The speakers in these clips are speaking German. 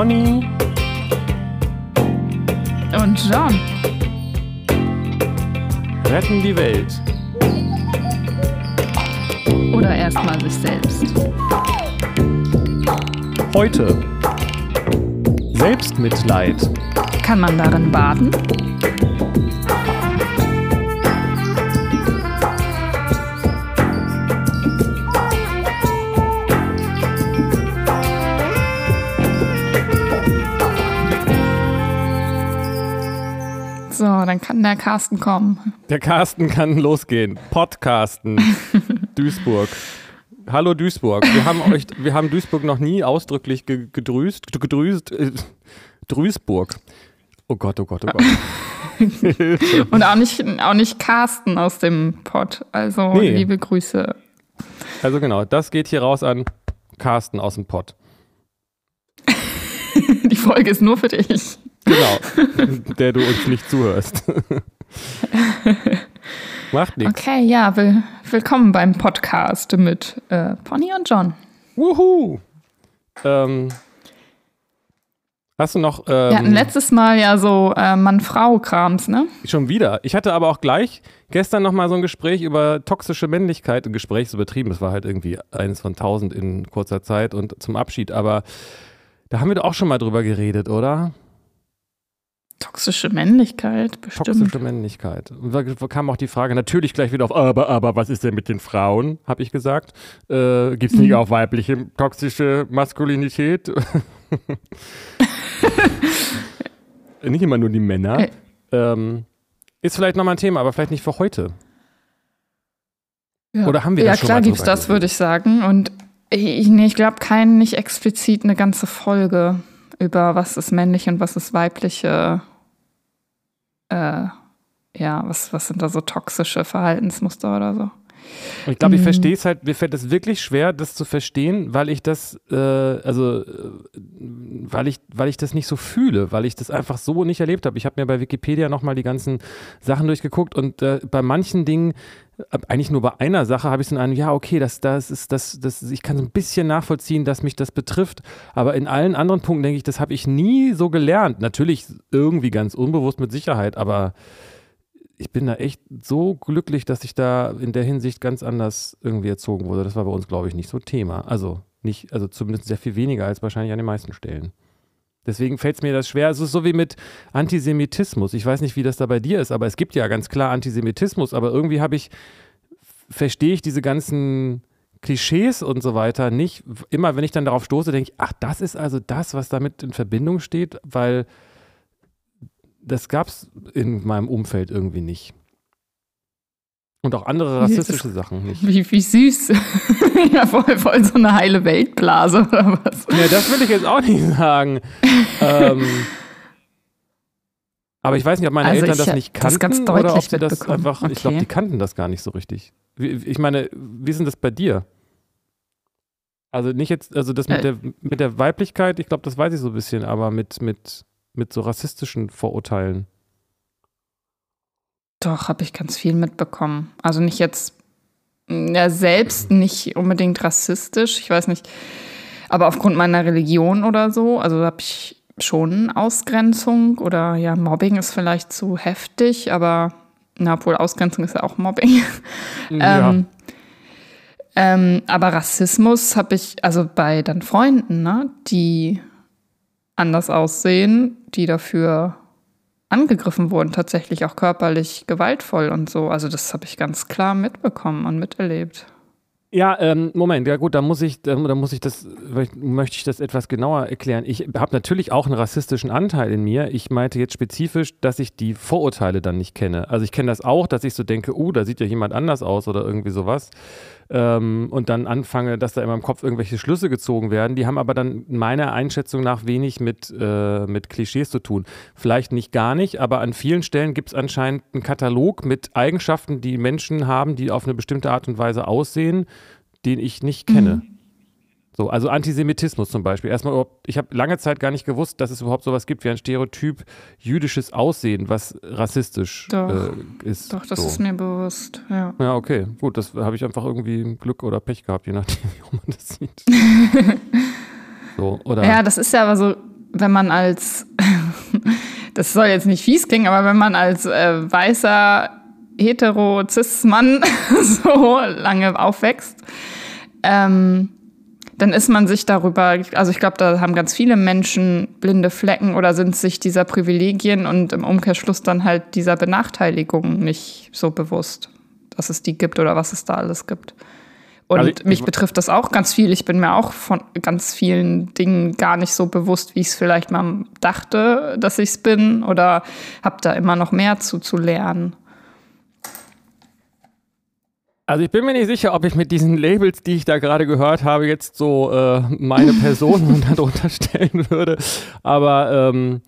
Conny und John retten die Welt. Oder erstmal sich selbst. Heute Selbstmitleid. Kann man darin baden? Dann kann der Carsten kommen. Der Carsten kann losgehen. Podcasten. Duisburg. Hallo Duisburg. Wir haben euch, wir haben Duisburg noch nie ausdrücklich ge gedrüst, gedrüst, äh, Duisburg. Oh Gott, oh Gott, oh Gott. Und auch nicht, auch nicht Carsten aus dem Pod. Also Nee. liebe Grüße. Also genau, das geht hier raus an Carsten aus dem Pott. Die Folge ist nur für dich. Genau, der du uns nicht zuhörst. Macht nichts. Okay, ja, will, willkommen beim Podcast mit äh, Pony und John. Wuhu! Ähm, hast du noch Wir hatten ähm, letztes Mal ja so äh, Mann-Frau-Krams, ne? schon wieder? Ich hatte aber auch gleich gestern noch mal so ein Gespräch über toxische Männlichkeit. Ein Gespräch ist übertrieben, es war halt irgendwie eins von tausend in kurzer Zeit und zum Abschied. Aber da haben wir doch auch schon mal drüber geredet, oder? Toxische Männlichkeit, bestimmt. Toxische Männlichkeit. Und da kam auch die Frage natürlich gleich wieder auf, aber, aber, was ist denn mit den Frauen, habe ich gesagt. Äh, Gibt es nicht Mhm. auch weibliche toxische Maskulinität? nicht immer nur die Männer. Äh. Ähm, ist vielleicht nochmal ein Thema, aber vielleicht nicht für heute. Ja. Oder haben wir Ja, da schon klar gibt's drüber das, würde ich sagen. Und ich, nee, ich glaube, kein, nicht explizit eine ganze Folge über was ist männlich und was ist weibliche, äh, ja, was, was sind da so toxische Verhaltensmuster oder so. Ich glaube, ich Mhm. verstehe es halt, mir fällt es wirklich schwer, das zu verstehen, weil ich das, äh, also, äh, weil ich, weil ich das nicht so fühle, weil ich das einfach so nicht erlebt habe. Ich habe mir bei Wikipedia nochmal die ganzen Sachen durchgeguckt und äh, bei manchen Dingen, eigentlich nur bei einer Sache, habe ich so einen, ja, okay, das, das ist, das, das, ich kann so ein bisschen nachvollziehen, dass mich das betrifft, aber in allen anderen Punkten denke ich, das habe ich nie so gelernt. Natürlich irgendwie ganz unbewusst mit Sicherheit, aber ich bin da echt so glücklich, dass ich da in der Hinsicht ganz anders irgendwie erzogen wurde. Das war bei uns, glaube ich, nicht so Thema. Also nicht, also zumindest sehr viel weniger als wahrscheinlich an den meisten Stellen. Deswegen fällt es mir das schwer. Es ist so wie mit Antisemitismus. Ich weiß nicht, wie das da bei dir ist, aber es gibt ja ganz klar Antisemitismus, aber irgendwie habe ich, verstehe ich diese ganzen Klischees und so weiter nicht. Immer wenn ich dann darauf stoße, denke ich, ach, das ist also das, was damit in Verbindung steht, weil das gab es in meinem Umfeld irgendwie nicht. Und auch andere rassistische Sachen nicht. Wie, wie süß. ja, voll, voll so eine heile Weltblase oder was. Ja, das will ich jetzt auch nicht sagen. ähm, aber ich weiß nicht, ob meine Also Eltern ich das nicht das kannten ganz oder ob deutlich sie das einfach, ich glaube, Okay. die kannten das gar nicht so richtig. Ich meine, wie ist denn das bei dir? Also nicht jetzt, also das mit, Äh. der, mit der Weiblichkeit, ich glaube, das weiß ich so ein bisschen, aber mit, mit, mit so rassistischen Vorurteilen. Doch, habe ich ganz viel mitbekommen. Also nicht jetzt, ja, selbst nicht unbedingt rassistisch, ich weiß nicht, aber aufgrund meiner Religion oder so, also habe ich schon Ausgrenzung oder ja, Mobbing ist vielleicht zu heftig, aber na, obwohl Ausgrenzung ist ja auch Mobbing. ja. Ähm, ähm, aber Rassismus habe ich, also bei dann Freunden, ne, die anders aussehen, die dafür angegriffen wurden, tatsächlich auch körperlich gewaltvoll und so. Also das habe ich ganz klar mitbekommen und miterlebt. Ja, ähm, Moment, ja gut, da muss ich, da, da muss ich das, möchte ich das etwas genauer erklären. Ich habe natürlich auch einen rassistischen Anteil in mir. Ich meinte jetzt spezifisch, dass ich die Vorurteile dann nicht kenne. Also ich kenne das auch, dass ich so denke, uh, da sieht ja jemand anders aus oder irgendwie sowas. Ähm, und dann anfange, dass da in meinem Kopf irgendwelche Schlüsse gezogen werden. Die haben aber dann meiner Einschätzung nach wenig mit, äh, mit Klischees zu tun. Vielleicht nicht gar nicht, aber an vielen Stellen gibt es anscheinend einen Katalog mit Eigenschaften, die Menschen haben, die auf eine bestimmte Art und Weise aussehen, den ich nicht kenne. So, also Antisemitismus zum Beispiel. Erstmal, überhaupt- ich habe lange Zeit gar nicht gewusst, dass es überhaupt sowas gibt wie ein Stereotyp jüdisches Aussehen, was rassistisch Doch. äh, ist. Doch, das so. ist mir bewusst. Ja. Ja, okay, gut, das habe ich einfach irgendwie Glück oder Pech gehabt, je nachdem, wie man das sieht. so, oder? Ja, das ist ja aber so wenn man als, das soll jetzt nicht fies klingen, aber wenn man als äh, weißer hetero cis Mann so lange aufwächst, ähm, dann ist man sich darüber, also ich glaube, da haben ganz viele Menschen blinde Flecken oder sind sich dieser Privilegien und im Umkehrschluss dann halt dieser Benachteiligung nicht so bewusst, dass es die gibt oder was es da alles gibt. Und also ich, mich betrifft das auch ganz viel. Ich bin mir auch von ganz vielen Dingen gar nicht so bewusst, wie ich es vielleicht mal dachte, dass ich es bin oder habe da immer noch mehr zu, zu lernen. Also ich bin mir nicht sicher, ob ich mit diesen Labels, die ich da gerade gehört habe, jetzt so äh, meine Person darunter stellen würde. Aber ähm,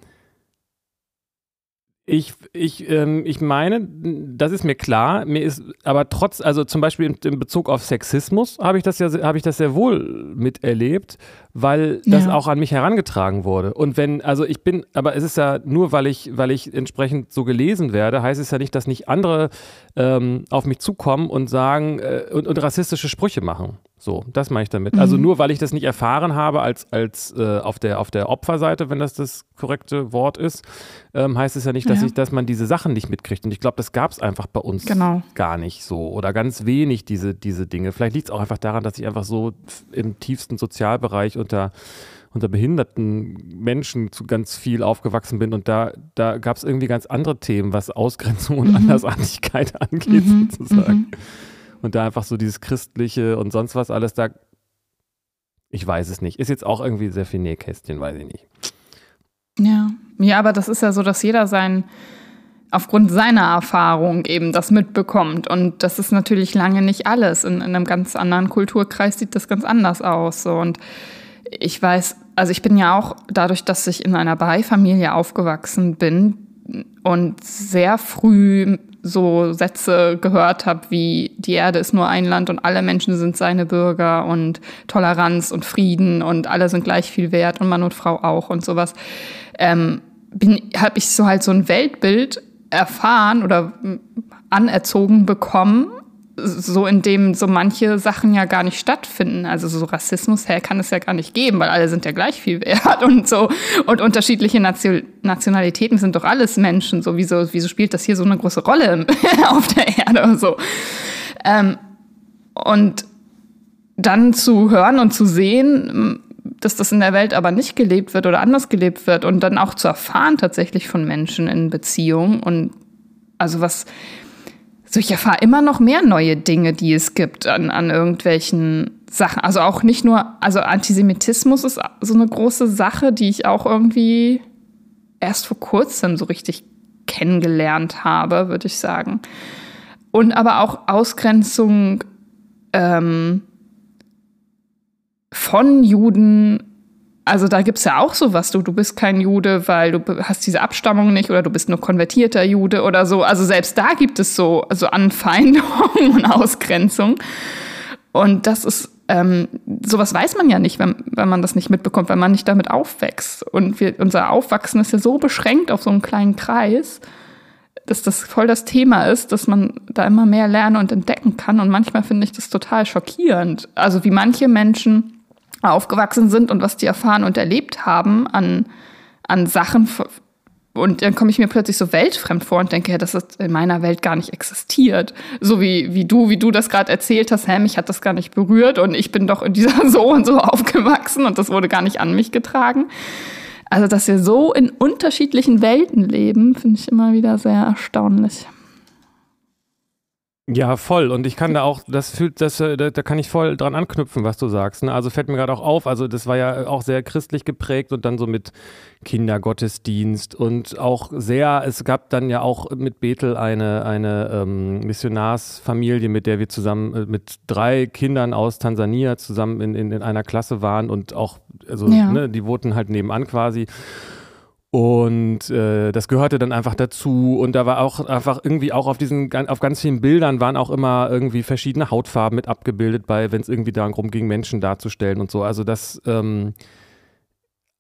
ich, ich, ähm, ich meine, das ist mir klar. Mir ist aber trotz, also zum Beispiel in, in Bezug auf Sexismus habe ich das ja, habe ich das sehr wohl miterlebt weil das ja. auch an mich herangetragen wurde. Und wenn, also ich bin, aber es ist ja nur, weil ich, weil ich entsprechend so gelesen werde, heißt es ja nicht, dass nicht andere ähm, auf mich zukommen und sagen äh, und, und, rassistische Sprüche machen. So, das meine ich damit. Also mhm. Also nur, weil ich das nicht erfahren habe als, als äh, auf, der, auf der Opferseite, wenn das das korrekte Wort ist, ähm, heißt es ja nicht, dass, ja. Ich, dass man diese Sachen nicht mitkriegt. Und ich glaube, das gab es einfach bei uns genau. gar nicht so oder ganz wenig, diese, diese Dinge. Vielleicht liegt es auch einfach daran, dass ich einfach so im tiefsten Sozialbereich unter, unter behinderten Menschen zu ganz viel aufgewachsen bin und da, da gab es irgendwie ganz andere Themen, was Ausgrenzung und mhm. Andersartigkeit angeht, mhm. sozusagen. Mhm. Und da einfach so dieses Christliche und sonst was alles, da, ich weiß es nicht. Ist jetzt auch irgendwie sehr viel Nähkästchen, weiß ich nicht. Ja, ja, aber das ist ja so, dass jeder sein, aufgrund seiner Erfahrung eben das mitbekommt. Und das ist natürlich lange nicht alles. In, in einem ganz anderen Kulturkreis sieht das ganz anders aus. So. Und ich weiß, also ich bin ja auch dadurch, dass ich in einer Bahai-Familie aufgewachsen bin und sehr früh so Sätze gehört habe wie die Erde ist nur ein Land und alle Menschen sind seine Bürger und Toleranz und Frieden und alle sind gleich viel wert und Mann und Frau auch und sowas, ähm, habe ich so halt so ein Weltbild erfahren oder anerzogen bekommen, so in dem so manche Sachen ja gar nicht stattfinden. Also so Rassismus her kann es ja gar nicht geben, weil alle sind ja gleich viel wert und so. Und unterschiedliche Nation Nationalitäten sind doch alles Menschen. So wieso, wieso spielt das hier so eine große Rolle auf der Erde und so. Ähm, und dann zu hören und zu sehen, dass das in der Welt aber nicht gelebt wird oder anders gelebt wird und dann auch zu erfahren tatsächlich von Menschen in Beziehungen und also was so, ich erfahre immer noch mehr neue Dinge, die es gibt an, an irgendwelchen Sachen. Also auch nicht nur, also Antisemitismus ist so eine große Sache, die ich auch irgendwie erst vor kurzem so richtig kennengelernt habe, würde ich sagen. Und aber auch Ausgrenzung ähm, von Juden also da gibt es ja auch sowas, du, du bist kein Jude, weil du hast diese Abstammung nicht oder du bist nur konvertierter Jude oder so. Also selbst da gibt es so, so Anfeindung und Ausgrenzung. Und das ist, ähm, sowas weiß man ja nicht, wenn, wenn man das nicht mitbekommt, wenn man nicht damit aufwächst. Und wir, unser Aufwachsen ist ja so beschränkt auf so einen kleinen Kreis, dass das voll das Thema ist, dass man da immer mehr lernen und entdecken kann. Und manchmal finde ich das total schockierend. Also wie manche Menschen aufgewachsen sind und was die erfahren und erlebt haben an, an Sachen. Und dann komme ich mir plötzlich so weltfremd vor und denke, ja, das ist in meiner Welt gar nicht existiert. So wie, wie du, wie du das gerade erzählt hast, hä, mich hat das gar nicht berührt und ich bin doch in dieser so und so aufgewachsen und das wurde gar nicht an mich getragen. Also, dass wir so in unterschiedlichen Welten leben, finde ich immer wieder sehr erstaunlich. Ja, voll. Und ich kann da auch, das fühlt, das, äh, da, da kann ich voll dran anknüpfen, was du sagst. Ne? Also fällt mir gerade auch auf, also das war ja auch sehr christlich geprägt und dann so mit Kindergottesdienst und auch sehr, es gab dann ja auch mit Bethel eine, eine ähm, Missionarsfamilie, mit der wir zusammen äh, mit drei Kindern aus Tansania zusammen in, in, in einer Klasse waren und auch, also ja. ne, die wohnten halt nebenan quasi. Und äh, das gehörte dann einfach dazu. Und da war auch einfach irgendwie auch auf diesen, auf ganz vielen Bildern waren auch immer irgendwie verschiedene Hautfarben mit abgebildet, bei, wenn es irgendwie darum ging, Menschen darzustellen und so. Also das, ähm,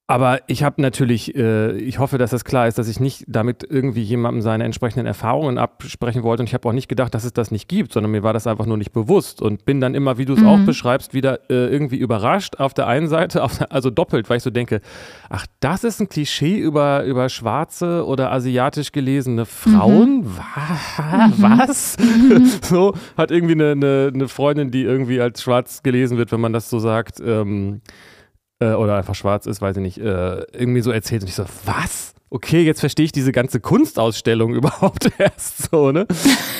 Aber ich habe natürlich, äh, ich hoffe, dass das klar ist, dass ich nicht damit irgendwie jemandem seine entsprechenden Erfahrungen absprechen wollte. Und ich habe auch nicht gedacht, dass es das nicht gibt, sondern mir war das einfach nur nicht bewusst. Und bin dann immer, wie du es mhm. auch beschreibst, wieder äh, irgendwie überrascht auf der einen Seite, der, also doppelt, weil ich so denke, ach, das ist ein Klischee über, über schwarze oder asiatisch gelesene Frauen? Mhm. Was? Mhm. so hat irgendwie eine, eine, eine, Freundin, die irgendwie als schwarz gelesen wird, wenn man das so sagt. Ähm, äh, oder einfach schwarz ist, weiß ich nicht, äh, irgendwie so erzählt und ich so, was? Okay, jetzt verstehe ich diese ganze Kunstausstellung überhaupt erst so, ne?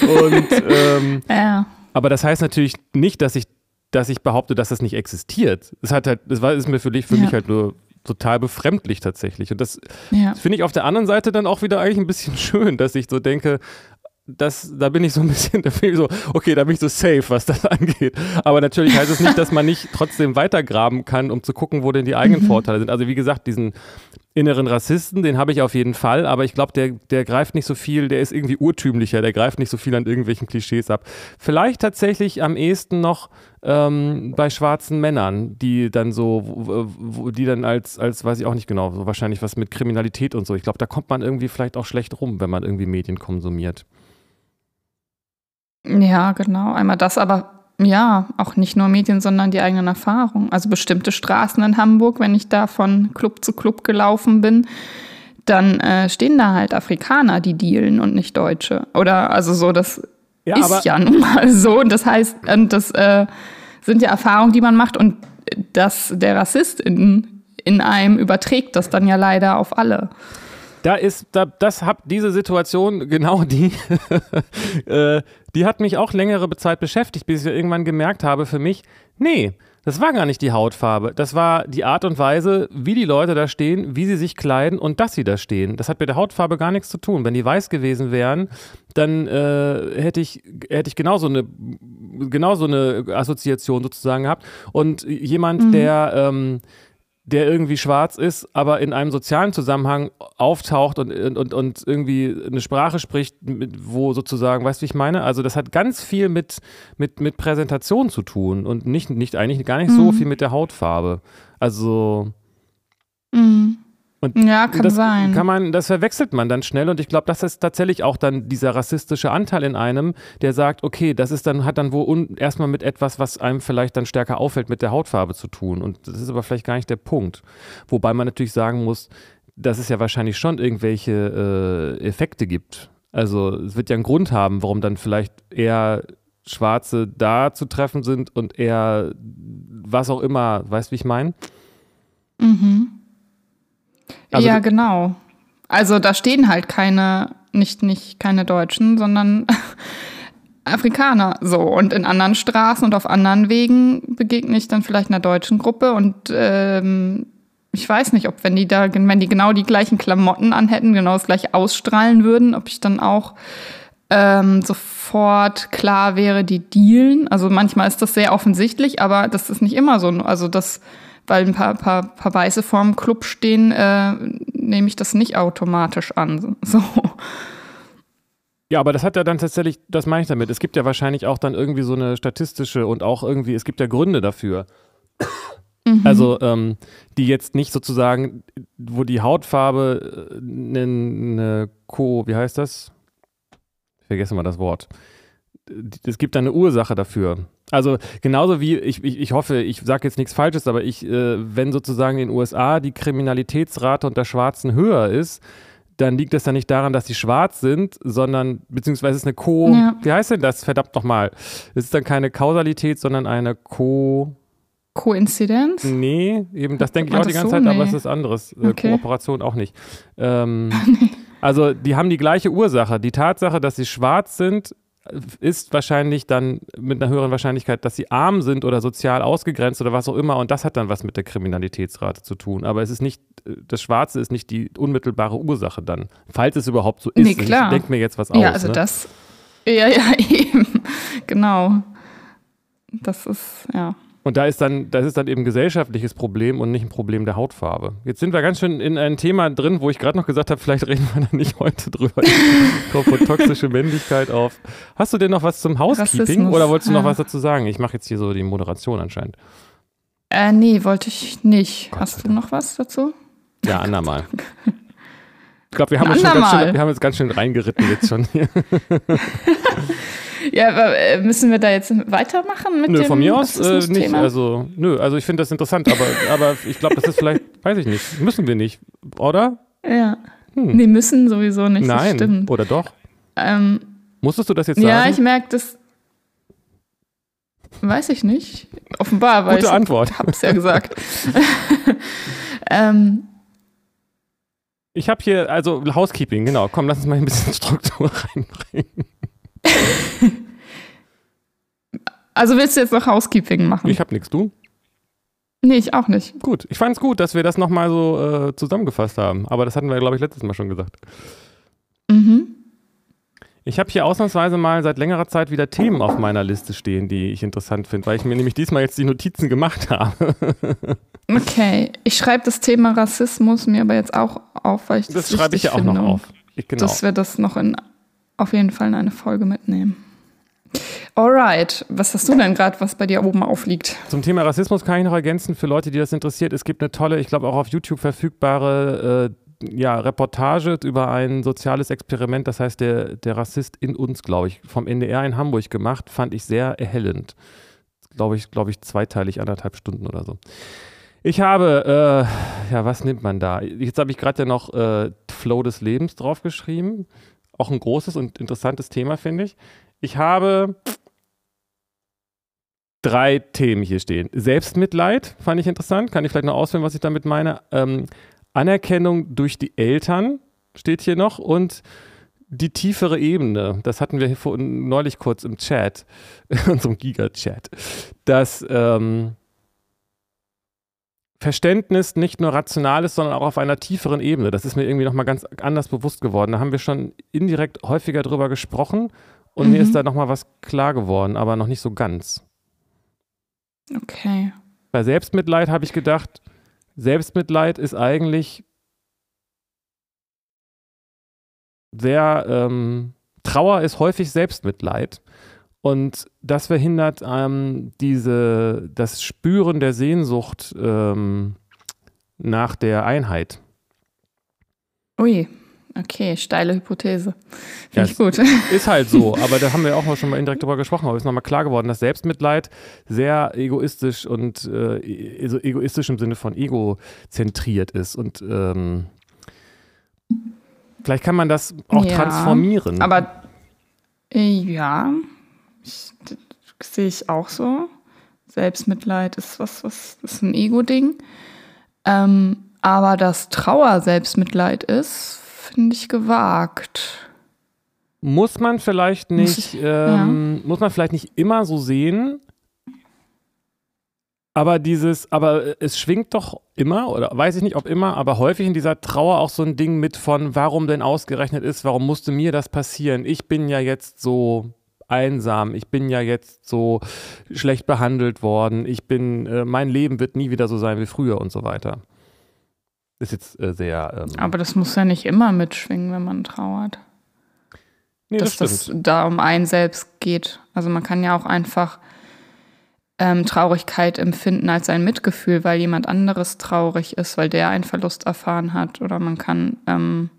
Und ähm, ja. aber das heißt natürlich nicht, dass ich, dass ich behaupte, dass das nicht existiert. Es hat halt, das war, ist mir für, für ja. mich halt nur total befremdlich tatsächlich. Und das ja. finde ich auf der anderen Seite dann auch wieder eigentlich ein bisschen schön, dass ich so denke, das, da bin ich so ein bisschen, da bin ich so, okay, da bin ich so safe, was das angeht. Aber natürlich heißt es nicht, dass man nicht trotzdem weitergraben kann, um zu gucken, wo denn die eigenen mhm. Vorteile sind. Also wie gesagt, diesen inneren Rassisten, den habe ich auf jeden Fall, aber ich glaube, der, der greift nicht so viel, der ist irgendwie urtümlicher, der greift nicht so viel an irgendwelchen Klischees ab. Vielleicht tatsächlich am ehesten noch ähm, bei schwarzen Männern, die dann so, die dann als, als, weiß ich auch nicht genau, so wahrscheinlich was mit Kriminalität und so. Ich glaube, da kommt man irgendwie vielleicht auch schlecht rum, wenn man irgendwie Medien konsumiert. Ja, genau. Einmal das, aber ja, auch nicht nur Medien, sondern die eigenen Erfahrungen. Also bestimmte Straßen in Hamburg, wenn ich da von Club zu Club gelaufen bin, dann äh, stehen da halt Afrikaner, die dealen und nicht Deutsche. Oder also so, das ja, ist ja nun mal so. Und das heißt, und das äh, sind ja Erfahrungen, die man macht und dass der Rassist in, in einem überträgt das dann ja leider auf alle. Da ist, da, das hab diese Situation, genau die, äh, die hat mich auch längere Zeit beschäftigt, bis ich irgendwann gemerkt habe für mich, nee, das war gar nicht die Hautfarbe. Das war die Art und Weise, wie die Leute da stehen, wie sie sich kleiden und dass sie da stehen. Das hat mit der Hautfarbe gar nichts zu tun. Wenn die weiß gewesen wären, dann äh, hätte ich, hätte ich genauso eine, genauso eine Assoziation sozusagen gehabt. Und jemand, mhm. der, ähm, der irgendwie schwarz ist, aber in einem sozialen Zusammenhang auftaucht und, und, und irgendwie eine Sprache spricht, wo sozusagen, weißt du, wie ich meine? Also das hat ganz viel mit, mit, mit Präsentation zu tun und nicht, nicht eigentlich gar nicht mhm. so viel mit der Hautfarbe. Also mhm. Und ja, kann das sein. Kann man, das verwechselt man dann schnell und ich glaube, das ist tatsächlich auch dann dieser rassistische Anteil in einem, der sagt, okay, das ist dann, hat dann wohl erstmal mit etwas, was einem vielleicht dann stärker auffällt, mit der Hautfarbe zu tun. Und das ist aber vielleicht gar nicht der Punkt. Wobei man natürlich sagen muss, dass es ja wahrscheinlich schon irgendwelche äh, Effekte gibt. Also es wird ja einen Grund haben, warum dann vielleicht eher Schwarze da zu treffen sind und eher was auch immer, weißt du, wie ich meine? Mhm. Also ja, genau. Also da stehen halt keine, nicht, nicht keine Deutschen, sondern Afrikaner so. Und in anderen Straßen und auf anderen Wegen begegne ich dann vielleicht einer deutschen Gruppe und ähm, ich weiß nicht, ob wenn die da, wenn die genau die gleichen Klamotten anhätten, genau das gleiche ausstrahlen würden, ob ich dann auch ähm, sofort klar wäre, die dealen. Also manchmal ist das sehr offensichtlich, aber das ist nicht immer so. Also das weil ein paar, paar, paar Weiße vorm Club stehen, äh, nehme ich das nicht automatisch an. So. Ja, aber das hat ja dann tatsächlich, das meine ich damit. Es gibt ja wahrscheinlich auch dann irgendwie so eine statistische und auch irgendwie, es gibt ja Gründe dafür. Mhm. Also, ähm, die jetzt nicht sozusagen, wo die Hautfarbe eine, äh, eine Co, wie heißt das? Ich vergesse mal das Wort. Es gibt da eine Ursache dafür. Also genauso wie, ich, ich, ich hoffe, ich sage jetzt nichts Falsches, aber ich, äh, wenn sozusagen in den USA die Kriminalitätsrate unter Schwarzen höher ist, dann liegt das ja nicht daran, dass sie schwarz sind, sondern beziehungsweise es ist eine Co. Ja. Wie heißt denn das? Verdammt nochmal. Es ist dann keine Kausalität, sondern eine Co. Koinzidenz? Nee, eben, das denke ich auch die ganze so? Zeit, nee. aber es ist anderes. Äh, okay. Kooperation auch nicht. Ähm, nee. Also, die haben die gleiche Ursache. Die Tatsache, dass sie schwarz sind, ist wahrscheinlich dann mit einer höheren Wahrscheinlichkeit, dass sie arm sind oder sozial ausgegrenzt oder was auch immer. Und das hat dann was mit der Kriminalitätsrate zu tun. Aber es ist nicht, das Schwarze ist nicht die unmittelbare Ursache dann, falls es überhaupt so ist. Nee, klar. Ich denke mir jetzt was aus. Ja, also ne? das, ja, ja, eben. Genau. Das ist, ja. Und da ist dann, das ist dann eben ein gesellschaftliches Problem und nicht ein Problem der Hautfarbe. Jetzt sind wir ganz schön in ein Thema drin, wo ich gerade noch gesagt habe, vielleicht reden wir da nicht heute drüber. Kommt von toxische Männlichkeit auf. Hast du denn noch was zum Housekeeping Rassismus, oder wolltest du noch was dazu sagen? Ich mache jetzt hier so die Moderation anscheinend. Äh, nee, wollte ich nicht. Gott Hast du noch was dazu? Ja, andermal. Ich glaube, wir, haben uns schon ganz schön- wir haben uns ganz schön reingeritten jetzt schon hier. Ja, aber äh, müssen wir da jetzt weitermachen mit Nö, dem von mir aus äh, nicht. Also, nö, also ich finde das interessant, aber, aber ich glaube, das ist vielleicht, weiß ich nicht, müssen wir nicht, oder? Ja. Hm. Nee, müssen sowieso nicht. Das Nein. stimmt. Oder doch? Ähm, Musstest du das jetzt ja, sagen? ich merke das. Weiß ich nicht. Offenbar, weil Gute ich Antwort. hab's ja gesagt. ähm, Ich habe hier, also Housekeeping, genau. Komm, lass uns mal ein bisschen Struktur reinbringen. also willst du jetzt noch Housekeeping machen? Ich habe nichts, du? nee, ich auch nicht. Gut. Ich fand es gut, dass wir das nochmal so äh, zusammengefasst haben. Aber das hatten wir, glaube ich, letztes Mal schon gesagt. Mhm. Ich habe hier ausnahmsweise mal seit längerer Zeit wieder Themen auf meiner Liste stehen, die ich interessant finde, weil ich mir nämlich diesmal jetzt die Notizen gemacht habe. Okay, ich schreibe das Thema Rassismus mir aber jetzt auch auf, weil ich das, Das schreibe ich ja auch noch auf. Ich, genau. Dass wir das noch in, auf jeden Fall in eine Folge mitnehmen. Alright, was hast du denn gerade, was bei dir oben aufliegt? Zum Thema Rassismus kann ich noch ergänzen, für Leute, die das interessiert, es gibt eine tolle, ich glaube auch auf YouTube verfügbare äh, ja, Reportage über ein soziales Experiment, das heißt der, der Rassist in uns, glaube ich, vom NDR in Hamburg gemacht, fand ich sehr erhellend. Glaube ich, glaube ich, zweiteilig, anderthalb Stunden oder so. Ich habe, äh, ja, was nimmt man da? Jetzt habe ich gerade ja noch äh, Flow des Lebens draufgeschrieben. Auch ein großes und interessantes Thema, finde ich. Ich habe drei Themen hier stehen. Selbstmitleid fand ich interessant. Kann ich vielleicht noch ausführen, was ich damit meine? Ähm, Anerkennung durch die Eltern steht hier noch und die tiefere Ebene. Das hatten wir vor, neulich kurz im Chat, in unserem Giga-Chat. Das ähm, Verständnis nicht nur rational ist, sondern auch auf einer tieferen Ebene. Das ist mir irgendwie nochmal ganz anders bewusst geworden. Da haben wir schon indirekt häufiger drüber gesprochen und mir Mhm. ist da nochmal was klar geworden, aber noch nicht so ganz. Okay. Bei Selbstmitleid habe ich gedacht, Selbstmitleid ist eigentlich sehr, ähm, Trauer ist häufig Selbstmitleid. Und das verhindert ähm, diese, das Spüren der Sehnsucht ähm, nach der Einheit. Ui, okay, steile Hypothese. Ja, Finde ich gut. Ist halt so, aber da haben wir auch mal schon mal indirekt drüber gesprochen, aber ist nochmal klar geworden, dass Selbstmitleid sehr egoistisch und äh, also egoistisch im Sinne von egozentriert ist. Und ähm, vielleicht kann man das auch Ja, transformieren. Aber äh, ja, ich, das sehe ich auch so. Selbstmitleid ist was, was ist ein Ego-Ding. Ähm, aber dass Trauer Selbstmitleid ist, finde ich gewagt. muss man vielleicht Muss nicht, ich- ähm, muss man vielleicht nicht immer so sehen. Aber dieses, aber es schwingt doch immer, oder weiß ich nicht, ob immer, aber häufig in dieser Trauer auch so ein Ding mit von, warum denn ausgerechnet ist, warum musste mir das passieren? Ich bin ja jetzt so einsam, ich bin ja jetzt so schlecht behandelt worden, ich bin, äh, mein Leben wird nie wieder so sein wie früher und so weiter. Ist jetzt äh, sehr. Ähm, Aber das muss ja nicht immer mitschwingen, wenn man trauert. nee, dass das das da um einen selbst geht. Also man kann ja auch einfach ähm, Traurigkeit empfinden als ein Mitgefühl, weil jemand anderes traurig ist, weil der einen Verlust erfahren hat. Oder man kann ähm,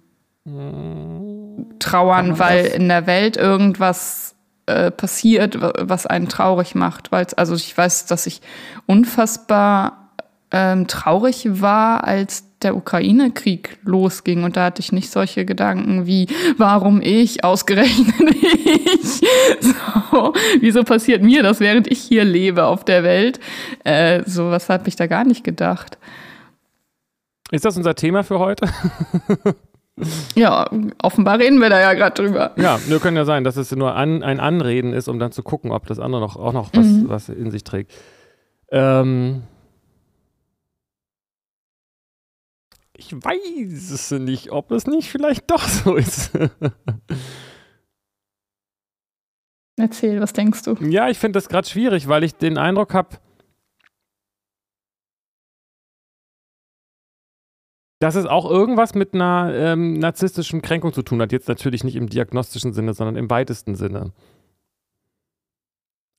trauern, man weil in der Welt irgendwas äh, passiert, wa- was einen traurig macht. Weil's, also ich weiß, dass ich unfassbar ähm, traurig war, als der Ukraine-Krieg losging. Und da hatte ich nicht solche Gedanken wie, warum ich, ausgerechnet ich. So, wieso passiert mir das, während ich hier lebe auf der Welt? Äh, so was habe ich da gar nicht gedacht. Ist das unser Thema für heute? Ja, offenbar reden wir da ja gerade drüber. Ja, nur kann ja sein, dass es nur an, ein Anreden ist, um dann zu gucken, ob das andere noch, auch noch was, Mhm. was in sich trägt. Ähm, ich weiß es nicht, ob es nicht vielleicht doch so ist. Erzähl, was denkst du? ja, ich finde das gerade schwierig, weil ich den Eindruck habe, dass es auch irgendwas mit einer ähm, narzisstischen Kränkung zu tun hat. Jetzt natürlich nicht im diagnostischen Sinne, sondern im weitesten Sinne.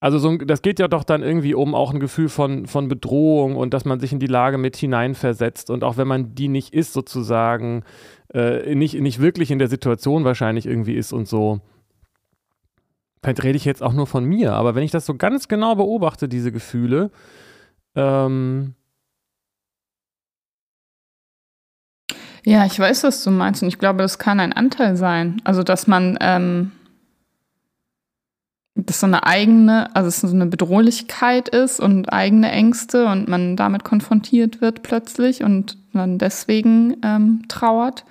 Also so, das geht ja doch dann irgendwie um auch ein Gefühl von, von Bedrohung und dass man sich in die Lage mit hineinversetzt und auch wenn man die nicht ist sozusagen, äh, nicht, nicht wirklich in der Situation wahrscheinlich irgendwie ist und so. Vielleicht rede ich jetzt auch nur von mir, aber wenn ich das so ganz genau beobachte, diese Gefühle, ähm, Ja, ich weiß, was du meinst und ich glaube, das kann ein Anteil sein. Also, dass man ähm, das so eine eigene, also es so eine Bedrohlichkeit ist und eigene Ängste und man damit konfrontiert wird plötzlich und dann deswegen ähm, trauert.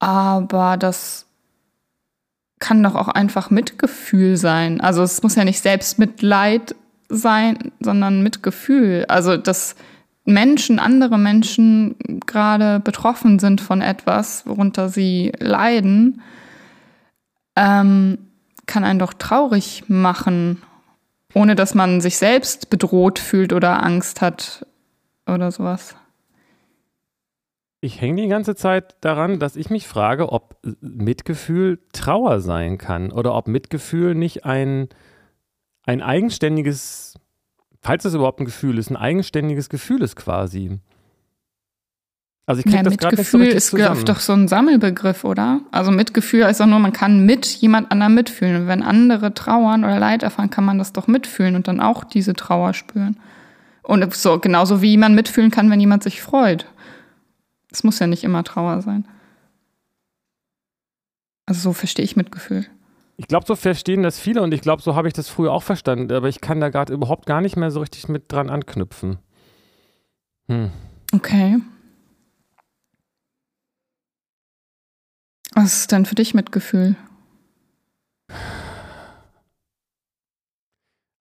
Aber das kann doch auch einfach Mitgefühl sein. Also es muss ja nicht Selbstmitleid sein, sondern Mitgefühl. Also dass Menschen, andere Menschen gerade betroffen sind von etwas, worunter sie leiden. Ähm, kann einen doch traurig machen, ohne dass man sich selbst bedroht fühlt oder Angst hat oder sowas. Ich hänge die ganze Zeit daran, dass ich mich frage, ob Mitgefühl Trauer sein kann oder ob Mitgefühl nicht ein, ein eigenständiges, falls es überhaupt ein Gefühl ist, ein eigenständiges Gefühl ist quasi. Also ich kriege ja, das gerade nicht so richtig ist zusammen. doch so ein Sammelbegriff, oder? Also Mitgefühl heißt doch nur, man kann mit jemand anderem mitfühlen. Und wenn andere trauern oder Leid erfahren, kann man das doch mitfühlen und dann auch diese Trauer spüren. Und so genauso wie man mitfühlen kann, wenn jemand sich freut. Es muss ja nicht immer Trauer sein. Also so verstehe ich Mitgefühl. Ich glaube, so verstehen das viele und ich glaube, so habe ich das früher auch verstanden, aber ich kann da gerade überhaupt gar nicht mehr so richtig mit dran anknüpfen. Hm. Okay. Was ist denn für dich Mitgefühl?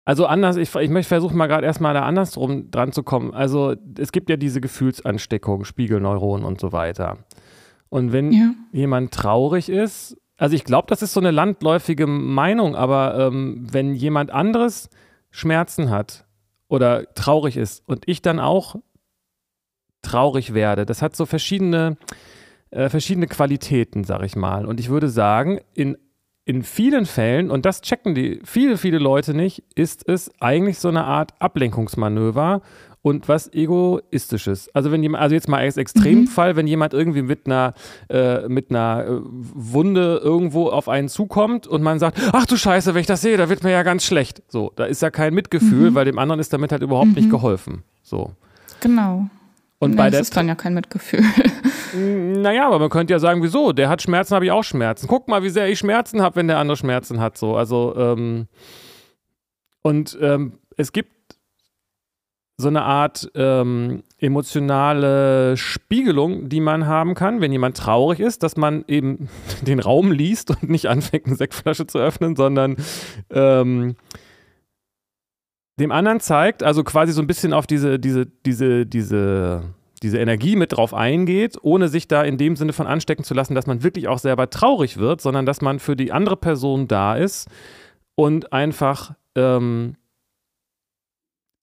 Also anders, ich, ich möchte versuchen mal gerade erstmal da andersrum dran zu kommen. Also es gibt ja diese Gefühlsansteckung, Spiegelneuronen und so weiter. Und wenn ja. jemand traurig ist, also ich glaube, das ist so eine landläufige Meinung, aber ähm, wenn jemand anderes Schmerzen hat oder traurig ist und ich dann auch traurig werde, das hat so verschiedene äh, verschiedene Qualitäten, sag ich mal. Und ich würde sagen, in, in vielen Fällen, und das checken die viele, viele Leute nicht, ist es eigentlich so eine Art Ablenkungsmanöver und was Egoistisches. Also wenn jemand, also jetzt mal als Extremfall, mhm. wenn jemand irgendwie mit einer, äh, mit einer äh, Wunde irgendwo auf einen zukommt und man sagt, ach du Scheiße, wenn ich das sehe, da wird mir ja ganz schlecht. So, da ist ja kein Mitgefühl, mhm. weil dem anderen ist damit halt überhaupt mhm. nicht geholfen. So. Genau. Und nee, bei das der ist dann ja kein Mitgefühl. Naja, aber man könnte ja sagen, wieso? Der hat Schmerzen, habe ich auch Schmerzen. Guck mal, wie sehr ich Schmerzen habe, wenn der andere Schmerzen hat. So, also ähm, und ähm, es gibt so eine Art ähm, emotionale Spiegelung, die man haben kann, wenn jemand traurig ist, dass man eben den Raum liest und nicht anfängt, eine Sektflasche zu öffnen, sondern ähm, dem anderen zeigt, also quasi so ein bisschen auf diese, diese, diese, diese, diese Energie mit drauf eingeht, ohne sich da in dem Sinne von anstecken zu lassen, dass man wirklich auch selber traurig wird, sondern dass man für die andere Person da ist und einfach ähm,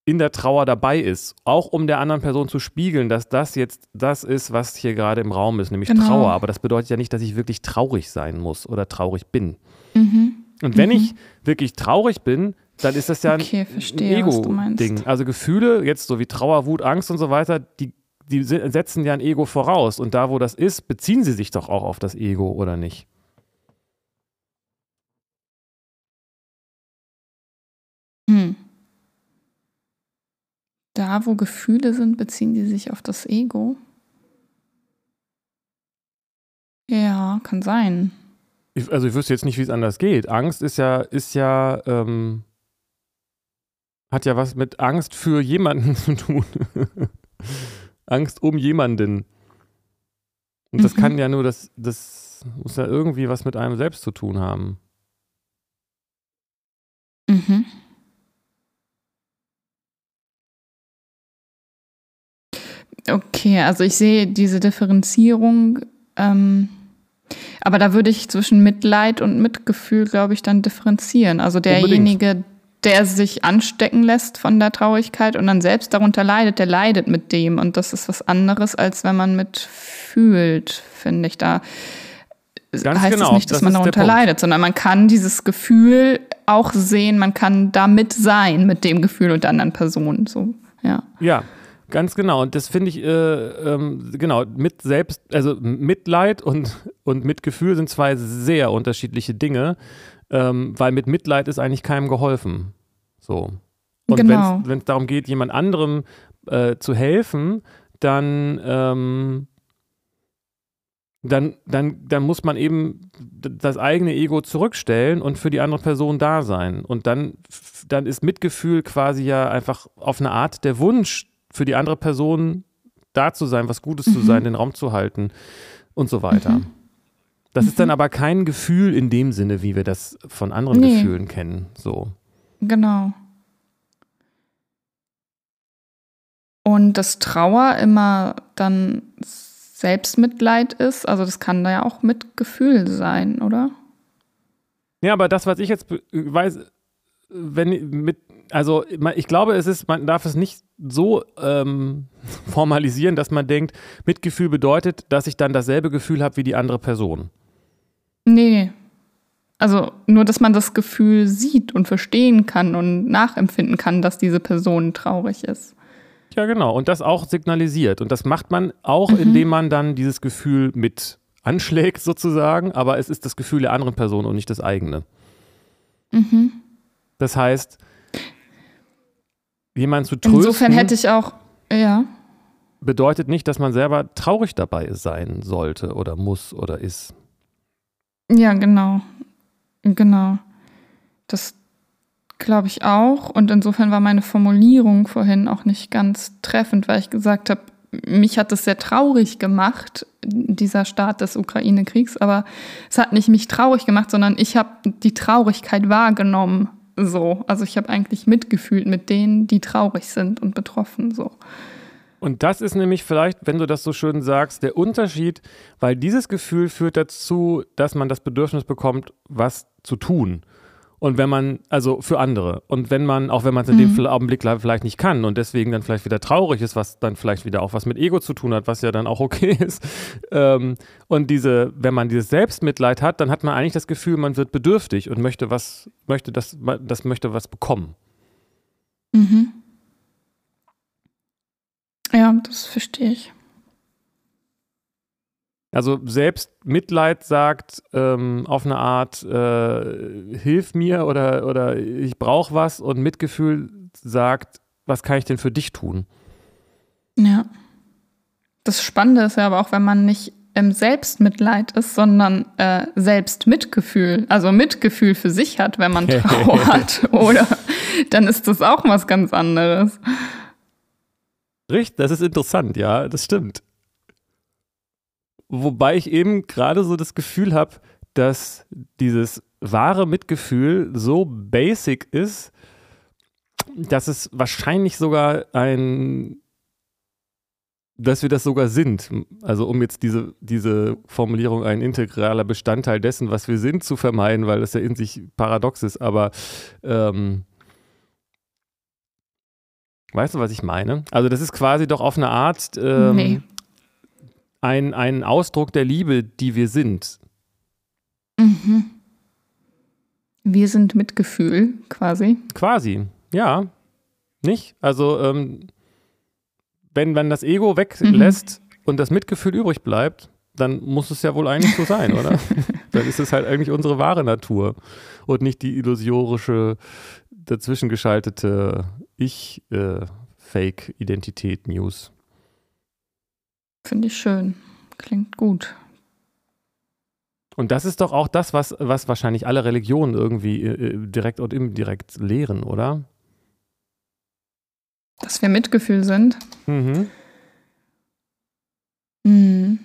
in der Trauer dabei ist, auch um der anderen Person zu spiegeln, dass das jetzt das ist, was hier gerade im Raum ist, nämlich genau. Trauer. Aber das bedeutet ja nicht, dass ich wirklich traurig sein muss oder traurig bin. Mhm. Und wenn mhm. ich wirklich traurig bin, dann ist das ja okay, ein Ego-Ding. Also Gefühle, jetzt so wie Trauer, Wut, Angst und so weiter, die, die setzen ja ein Ego voraus. Und da, wo das ist, beziehen sie sich doch auch auf das Ego, oder nicht? Hm. Da, wo Gefühle sind, beziehen die sich auf das Ego? Ja, kann sein. Ich, also ich wüsste jetzt nicht, wie es anders geht. Angst ist ja, ist ja, ähm, hat ja was mit Angst für jemanden zu tun. Angst um jemanden. Und das mhm. kann ja nur, das, das muss ja irgendwie was mit einem selbst zu tun haben. Mhm. Okay, also ich sehe diese Differenzierung, ähm, aber da würde ich zwischen Mitleid und Mitgefühl, glaube ich, dann differenzieren. Also derjenige, Unbedingt der sich anstecken lässt von der Traurigkeit und dann selbst darunter leidet, der leidet mit dem. Und das ist was anderes, als wenn man mitfühlt, finde ich. Da Ganz heißt genau, es nicht, dass das man darunter leidet, sondern man kann dieses Gefühl auch sehen, man kann damit sein, mit dem Gefühl und der anderen Person. So, ja. Ja, ganz genau. Und das finde ich, äh, ähm, genau, mit Selbst, also Mitleid und, und Mitgefühl sind zwei sehr unterschiedliche Dinge, ähm, weil mit Mitleid ist eigentlich keinem geholfen. So. Und Genau. wenn es darum geht, jemand anderem äh, zu helfen, dann, ähm, dann, dann, dann muss man eben das eigene Ego zurückstellen und für die andere Person da sein. Und dann, dann ist Mitgefühl quasi ja einfach auf eine Art der Wunsch, für die andere Person da zu sein, was Gutes zu sein, den Raum zu halten und so weiter. Das ist dann aber kein Gefühl in dem Sinne, wie wir das von anderen Nee. Gefühlen kennen. So. Genau. Und dass Trauer immer dann Selbstmitleid ist, also das kann da ja auch Mitgefühl sein, oder? Ja, aber das, was ich jetzt weiß, wenn mit, also ich glaube, es ist, man darf es nicht so ähm, formalisieren, dass man denkt, Mitgefühl bedeutet, dass ich dann dasselbe Gefühl habe wie die andere Person. Nee. Also nur, dass man das Gefühl sieht und verstehen kann und nachempfinden kann, dass diese Person traurig ist. Ja, genau. Und das auch signalisiert. Und das macht man auch, indem man dann dieses Gefühl mit anschlägt, sozusagen. Aber es ist das Gefühl der anderen Person und nicht das eigene. Das heißt, jemanden zu trösten Insofern hätte ich auch, ja. bedeutet nicht, dass man selber traurig dabei sein sollte oder muss oder ist. Ja, genau. Genau. Das glaube ich auch. Und insofern war meine Formulierung vorhin auch nicht ganz treffend, weil ich gesagt habe, mich hat es sehr traurig gemacht, dieser Start des Ukraine-Kriegs, aber es hat nicht mich traurig gemacht, sondern ich habe die Traurigkeit wahrgenommen. So, also ich habe eigentlich mitgefühlt mit denen, die traurig sind und betroffen. So. Und das ist nämlich vielleicht, wenn du das so schön sagst, der Unterschied, weil dieses Gefühl führt dazu, dass man das Bedürfnis bekommt, was zu tun. Und wenn man, also für andere. Und wenn man, auch wenn man es in dem Augenblick vielleicht nicht kann und deswegen dann vielleicht wieder traurig ist, was dann vielleicht wieder auch was mit Ego zu tun hat, was ja dann auch okay ist. Ähm, und diese, wenn man dieses Selbstmitleid hat, dann hat man eigentlich das Gefühl, man wird bedürftig und möchte was, möchte das, das möchte was bekommen. Mhm. Ja, das verstehe ich. Also selbst Mitleid sagt ähm, auf eine Art, äh, hilf mir oder, oder ich brauche was und Mitgefühl sagt, was kann ich denn für dich tun? Ja. Das Spannende ist ja aber auch, wenn man nicht im Selbstmitleid ist, sondern äh, Selbstmitgefühl, also Mitgefühl für sich hat, wenn man trauert, oder? Dann ist das auch was ganz anderes. Richtig, das ist interessant, ja, das stimmt. Wobei ich eben gerade so das Gefühl habe, dass dieses wahre Mitgefühl so basic ist, dass es wahrscheinlich sogar ein, dass wir das sogar sind. Also um jetzt diese, diese Formulierung ein integraler Bestandteil dessen, was wir sind, zu vermeiden, weil das ja in sich paradox ist. Aber ähm, weißt du, was ich meine? Also das ist quasi doch auf eine Art ähm, Nee. Ein, ein Ausdruck der Liebe, die wir sind. Mhm. Wir sind Mitgefühl, quasi. Quasi, ja. Nicht? Also, ähm, wenn man das Ego weglässt und das Mitgefühl übrig bleibt, dann muss es ja wohl eigentlich so sein, oder? dann ist es halt eigentlich unsere wahre Natur und nicht die illusorische, dazwischen geschaltete Ich-Fake-Identität-News. Finde ich schön. Klingt gut. Und das ist doch auch das, was, was wahrscheinlich alle Religionen irgendwie äh, direkt und indirekt lehren, oder? Dass wir Mitgefühl sind. Mhm. Mhm.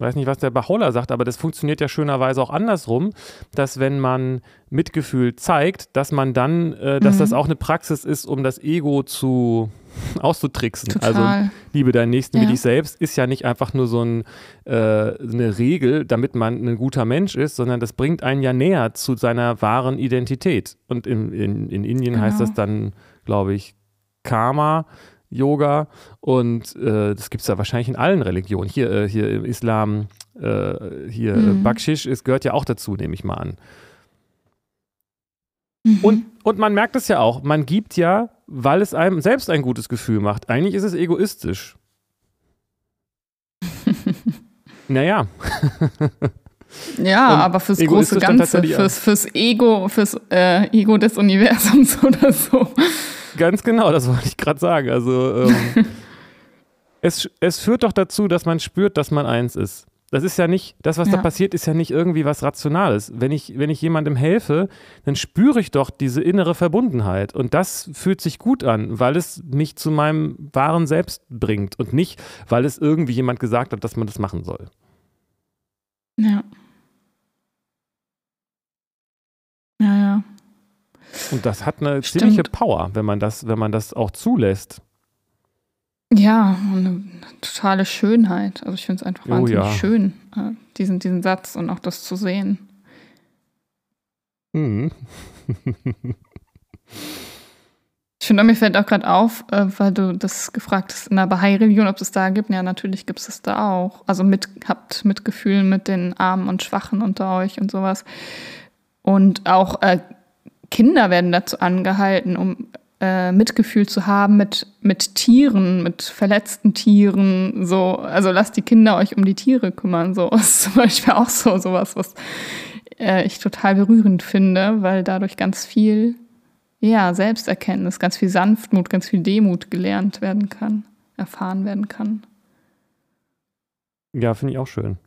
Weiß nicht, was der Bachola sagt, aber das funktioniert ja schönerweise auch andersrum, dass wenn man Mitgefühl zeigt, dass man dann, äh, dass Mhm. das auch eine Praxis ist, um das Ego zu auszutricksen. Also Total. liebe deinen Nächsten wie Ja. dich selbst ist ja nicht einfach nur so ein, äh, eine Regel, damit man ein guter Mensch ist, sondern das bringt einen ja näher zu seiner wahren Identität. Und in, in, in Indien heißt Genau. das dann, glaube ich, Karma. Yoga und äh, das gibt es ja wahrscheinlich in allen Religionen. Hier, äh, hier im Islam äh, hier mhm. Backschisch ist, gehört ja auch dazu, nehme ich mal an. Mhm. Und, und man merkt es ja auch, man gibt ja, weil es einem selbst ein gutes Gefühl macht. Eigentlich ist es egoistisch. naja. Ja, und aber fürs große Ganze, fürs, fürs Ego, fürs äh, Ego des Universums oder so. Ganz genau, das wollte ich gerade sagen. Also ähm, es, es führt doch dazu, dass man spürt, dass man eins ist. Das ist ja nicht, das, was ja. da passiert, ist ja nicht irgendwie was Rationales. Wenn ich, wenn ich jemandem helfe, dann spüre ich doch diese innere Verbundenheit. Und das fühlt sich gut an, weil es mich zu meinem wahren Selbst bringt und nicht, weil es irgendwie jemand gesagt hat, dass man das machen soll. Ja. Ja, ja. Und das hat eine Stimmt. ziemliche Power, wenn man das, wenn man das auch zulässt. Ja, eine totale Schönheit. Also ich finde es einfach oh, wahnsinnig ja. schön, äh, diesen, diesen Satz und auch das zu sehen. Mhm. ich finde, mir fällt auch gerade auf, äh, weil du das gefragt hast, in der Bahai-Religion, ob es da gibt. Ja, natürlich gibt es es da auch. Also mit, habt Mitgefühl mit den Armen und Schwachen unter euch und sowas. Und auch äh, Kinder werden dazu angehalten, um äh, Mitgefühl zu haben mit, mit Tieren, mit verletzten Tieren, so, also lasst die Kinder euch um die Tiere kümmern, so ist zum Beispiel auch so sowas, was äh, ich total berührend finde, weil dadurch ganz viel, ja, Selbsterkenntnis, ganz viel Sanftmut, ganz viel Demut gelernt werden kann, erfahren werden kann. Ja, finde ich auch schön.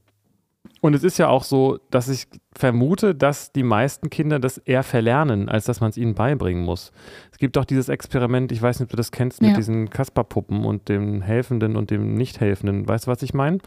Und es ist ja auch so, dass ich vermute, dass die meisten Kinder das eher verlernen, als dass man es ihnen beibringen muss. Es gibt auch dieses Experiment, ich weiß nicht, ob du das kennst, mit ja. diesen Kasperpuppen und dem Helfenden und dem Nicht-Helfenden. Weißt du, was ich meine?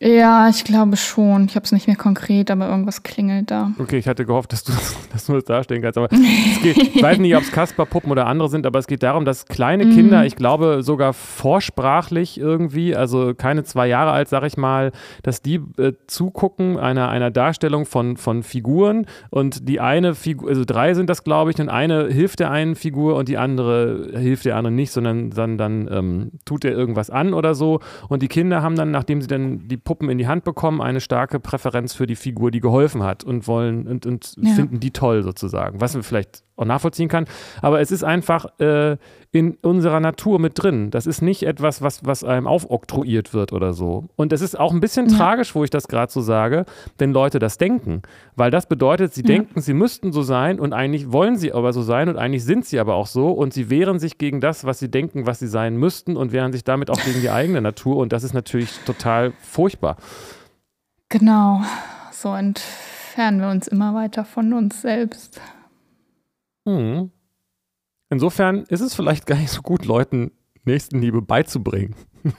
Ja, ich glaube schon. Ich habe es nicht mehr konkret, aber irgendwas klingelt da. Okay, ich hatte gehofft, dass du, dass du das darstellen kannst. Aber geht, ich weiß nicht, ob es Kasperpuppen oder andere sind, aber es geht darum, dass kleine mhm. Kinder, ich glaube sogar vorsprachlich irgendwie, also keine zwei Jahre alt, sag ich mal, dass die äh, zugucken einer, einer Darstellung von, von Figuren und die eine Figur, also drei sind das, glaube ich, und eine hilft der einen Figur und die andere hilft der anderen nicht, sondern dann, dann ähm, tut er irgendwas an oder so. Und die Kinder haben dann, nachdem sie dann die Puppen in die Hand bekommen, eine starke Präferenz für die Figur, die geholfen hat und wollen und, und ja. finden die toll sozusagen, was man vielleicht auch nachvollziehen kann. Aber es ist einfach äh, in unserer Natur mit drin. Das ist nicht etwas, was, was einem aufoktroyiert wird oder so. Und es ist auch ein bisschen ja. tragisch, wo ich das gerade so sage, wenn Leute das denken. Weil das bedeutet, sie ja. denken, sie müssten so sein und eigentlich wollen sie aber so sein und eigentlich sind sie aber auch so und sie wehren sich gegen das, was sie denken, was sie sein müssten und wehren sich damit auch gegen die eigene Natur und das ist natürlich total furchtbar. Genau, so entfernen wir uns immer weiter von uns selbst. Hm. Insofern ist es vielleicht gar nicht so gut, Leuten Nächstenliebe beizubringen.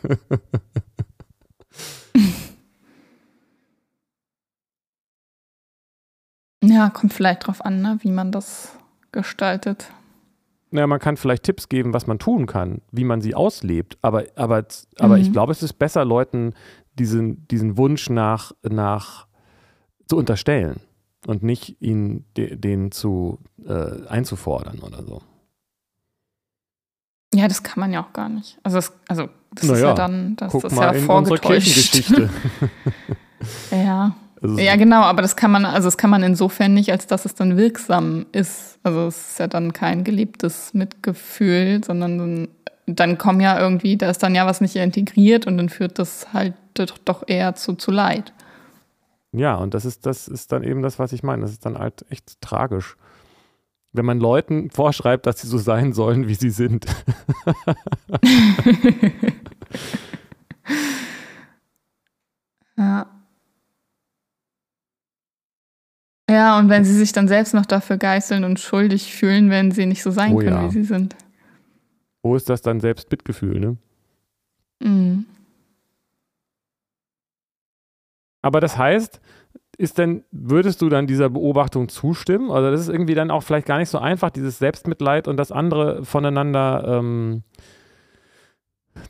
ja, kommt vielleicht drauf an, ne, wie man das gestaltet. Naja, man kann vielleicht Tipps geben, was man tun kann, wie man sie auslebt. Aber, aber, aber mhm. ich glaube, es ist besser, Leuten diesen, diesen Wunsch nach, nach zu unterstellen und nicht ihn de, den zu äh, einzufordern oder so. Ja, das kann man ja auch gar nicht. Also, das, also das naja, ist ja dann, das guck ist mal ja in vorgetäuscht. ja. Also ja, genau, aber das kann man, also das kann man insofern nicht, als dass es dann wirksam ist. Also es ist ja dann kein geliebtes Mitgefühl, sondern dann, dann kommen ja irgendwie, da ist dann ja was nicht integriert und dann führt das halt doch eher zu, zu Leid. Ja, und das ist, das ist dann eben das, was ich meine. Das ist dann halt echt tragisch. Wenn man Leuten vorschreibt, dass sie so sein sollen, wie sie sind. ja. Ja, und wenn sie sich dann selbst noch dafür geißeln und schuldig fühlen, wenn sie nicht so sein oh, können, ja. wie sie sind. Wo ist das dann Selbstmitgefühl, ne? Mhm. Aber das heißt, ist denn, würdest du dann dieser Beobachtung zustimmen? Also das ist irgendwie dann auch vielleicht gar nicht so einfach, dieses Selbstmitleid und das andere voneinander ähm,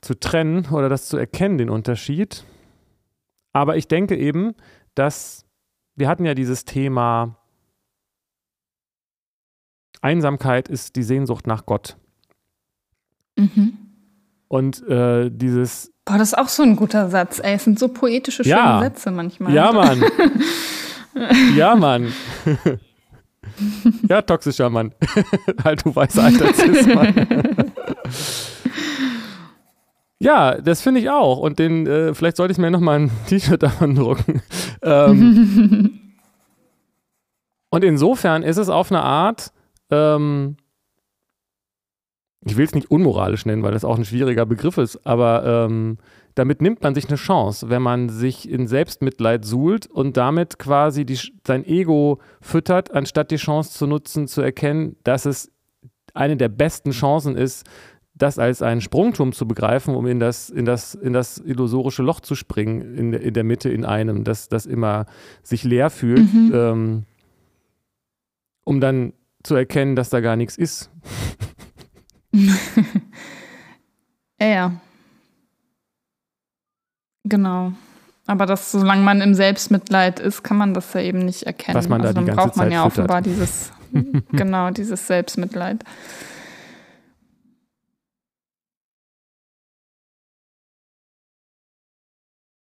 zu trennen oder das zu erkennen, den Unterschied. Aber ich denke eben, dass wir hatten ja dieses Thema Einsamkeit ist die Sehnsucht nach Gott. Mhm. Und äh, dieses Boah, das ist auch so ein guter Satz. Ey, es sind so poetische, schöne Ja. Sätze manchmal. Ja, Mann. ja, Mann. ja, toxischer Mann. halt, du weißt, alter Cis-Mann. ja, das finde ich auch. Und den, äh, vielleicht sollte ich mir nochmal ein T-Shirt davon drucken. Ähm, und insofern ist es auf eine Art, ähm, ich will es nicht unmoralisch nennen, weil das auch ein schwieriger Begriff ist, aber ähm, damit nimmt man sich eine Chance, wenn man sich in Selbstmitleid suhlt und damit quasi die, sein Ego füttert, anstatt die Chance zu nutzen, zu erkennen, dass es eine der besten Chancen ist, das als einen Sprungturm zu begreifen, um in das, in das, in das illusorische Loch zu springen, in, der- in der Mitte in einem, das, das immer sich leer fühlt, ähm, um dann zu erkennen, dass da gar nichts ist. Ja. Genau. Aber das, solange man im Selbstmitleid ist, kann man das ja eben nicht erkennen. Was man da also dann braucht man Zeit ja füttert. offenbar dieses, genau, dieses Selbstmitleid.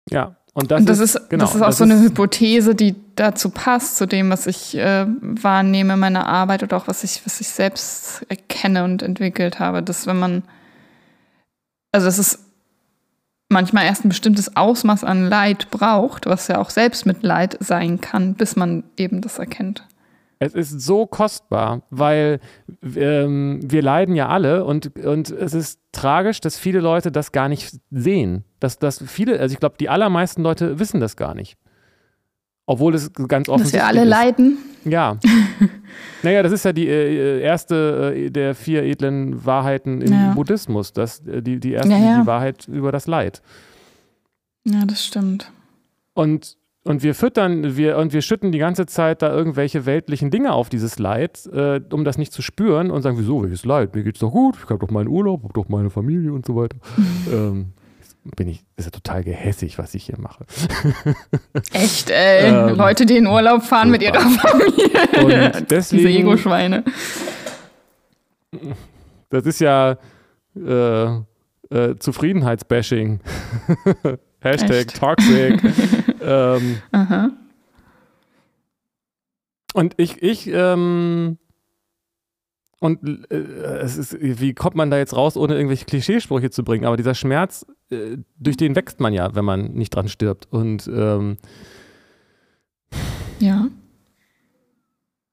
Ja, und das, Und das ist, ist, genau, das ist auch das so eine Hypothese, die dazu passt, zu dem, was ich äh, wahrnehme in meiner Arbeit oder auch was ich, was ich selbst erkenne und entwickelt habe, dass wenn man, also dass es manchmal erst ein bestimmtes Ausmaß an Leid braucht, was ja auch Selbstmitleid sein kann, bis man eben das erkennt. Es ist so kostbar, weil ähm, wir leiden ja alle und, und es ist tragisch, dass viele Leute das gar nicht sehen. Dass, dass viele, also ich glaube, die allermeisten Leute wissen das gar nicht. Obwohl es ganz Dass offensichtlich wir alle ist. leiden. Ja. naja, das ist ja die äh, erste äh, der vier edlen Wahrheiten im Ja. Buddhismus. Das, äh, die, die erste, Ja, ja. die Wahrheit über das Leid. Ja, das stimmt. Und, und wir füttern, wir, und wir schütten die ganze Zeit da irgendwelche weltlichen Dinge auf dieses Leid, äh, um das nicht zu spüren und sagen, wieso, welches Leid? Mir geht's doch gut, ich habe doch meinen Urlaub, habe doch meine Familie und so weiter. ähm, bin ich, ist ja total gehässig, was ich hier mache. Echt, ey. Ähm, Leute, die in Urlaub fahren mit ihrer Familie. Und Diese deswegen, Ego-Schweine. das ist ja äh, äh, Zufriedenheitsbashing. Hashtag Echt? toxic. ähm, Aha. Und ich, ich, ähm, und äh, es ist, wie kommt man da jetzt raus, ohne irgendwelche Klischeesprüche zu bringen? Aber dieser Schmerz, äh, durch den wächst man ja, wenn man nicht dran stirbt. Und ähm, Ja.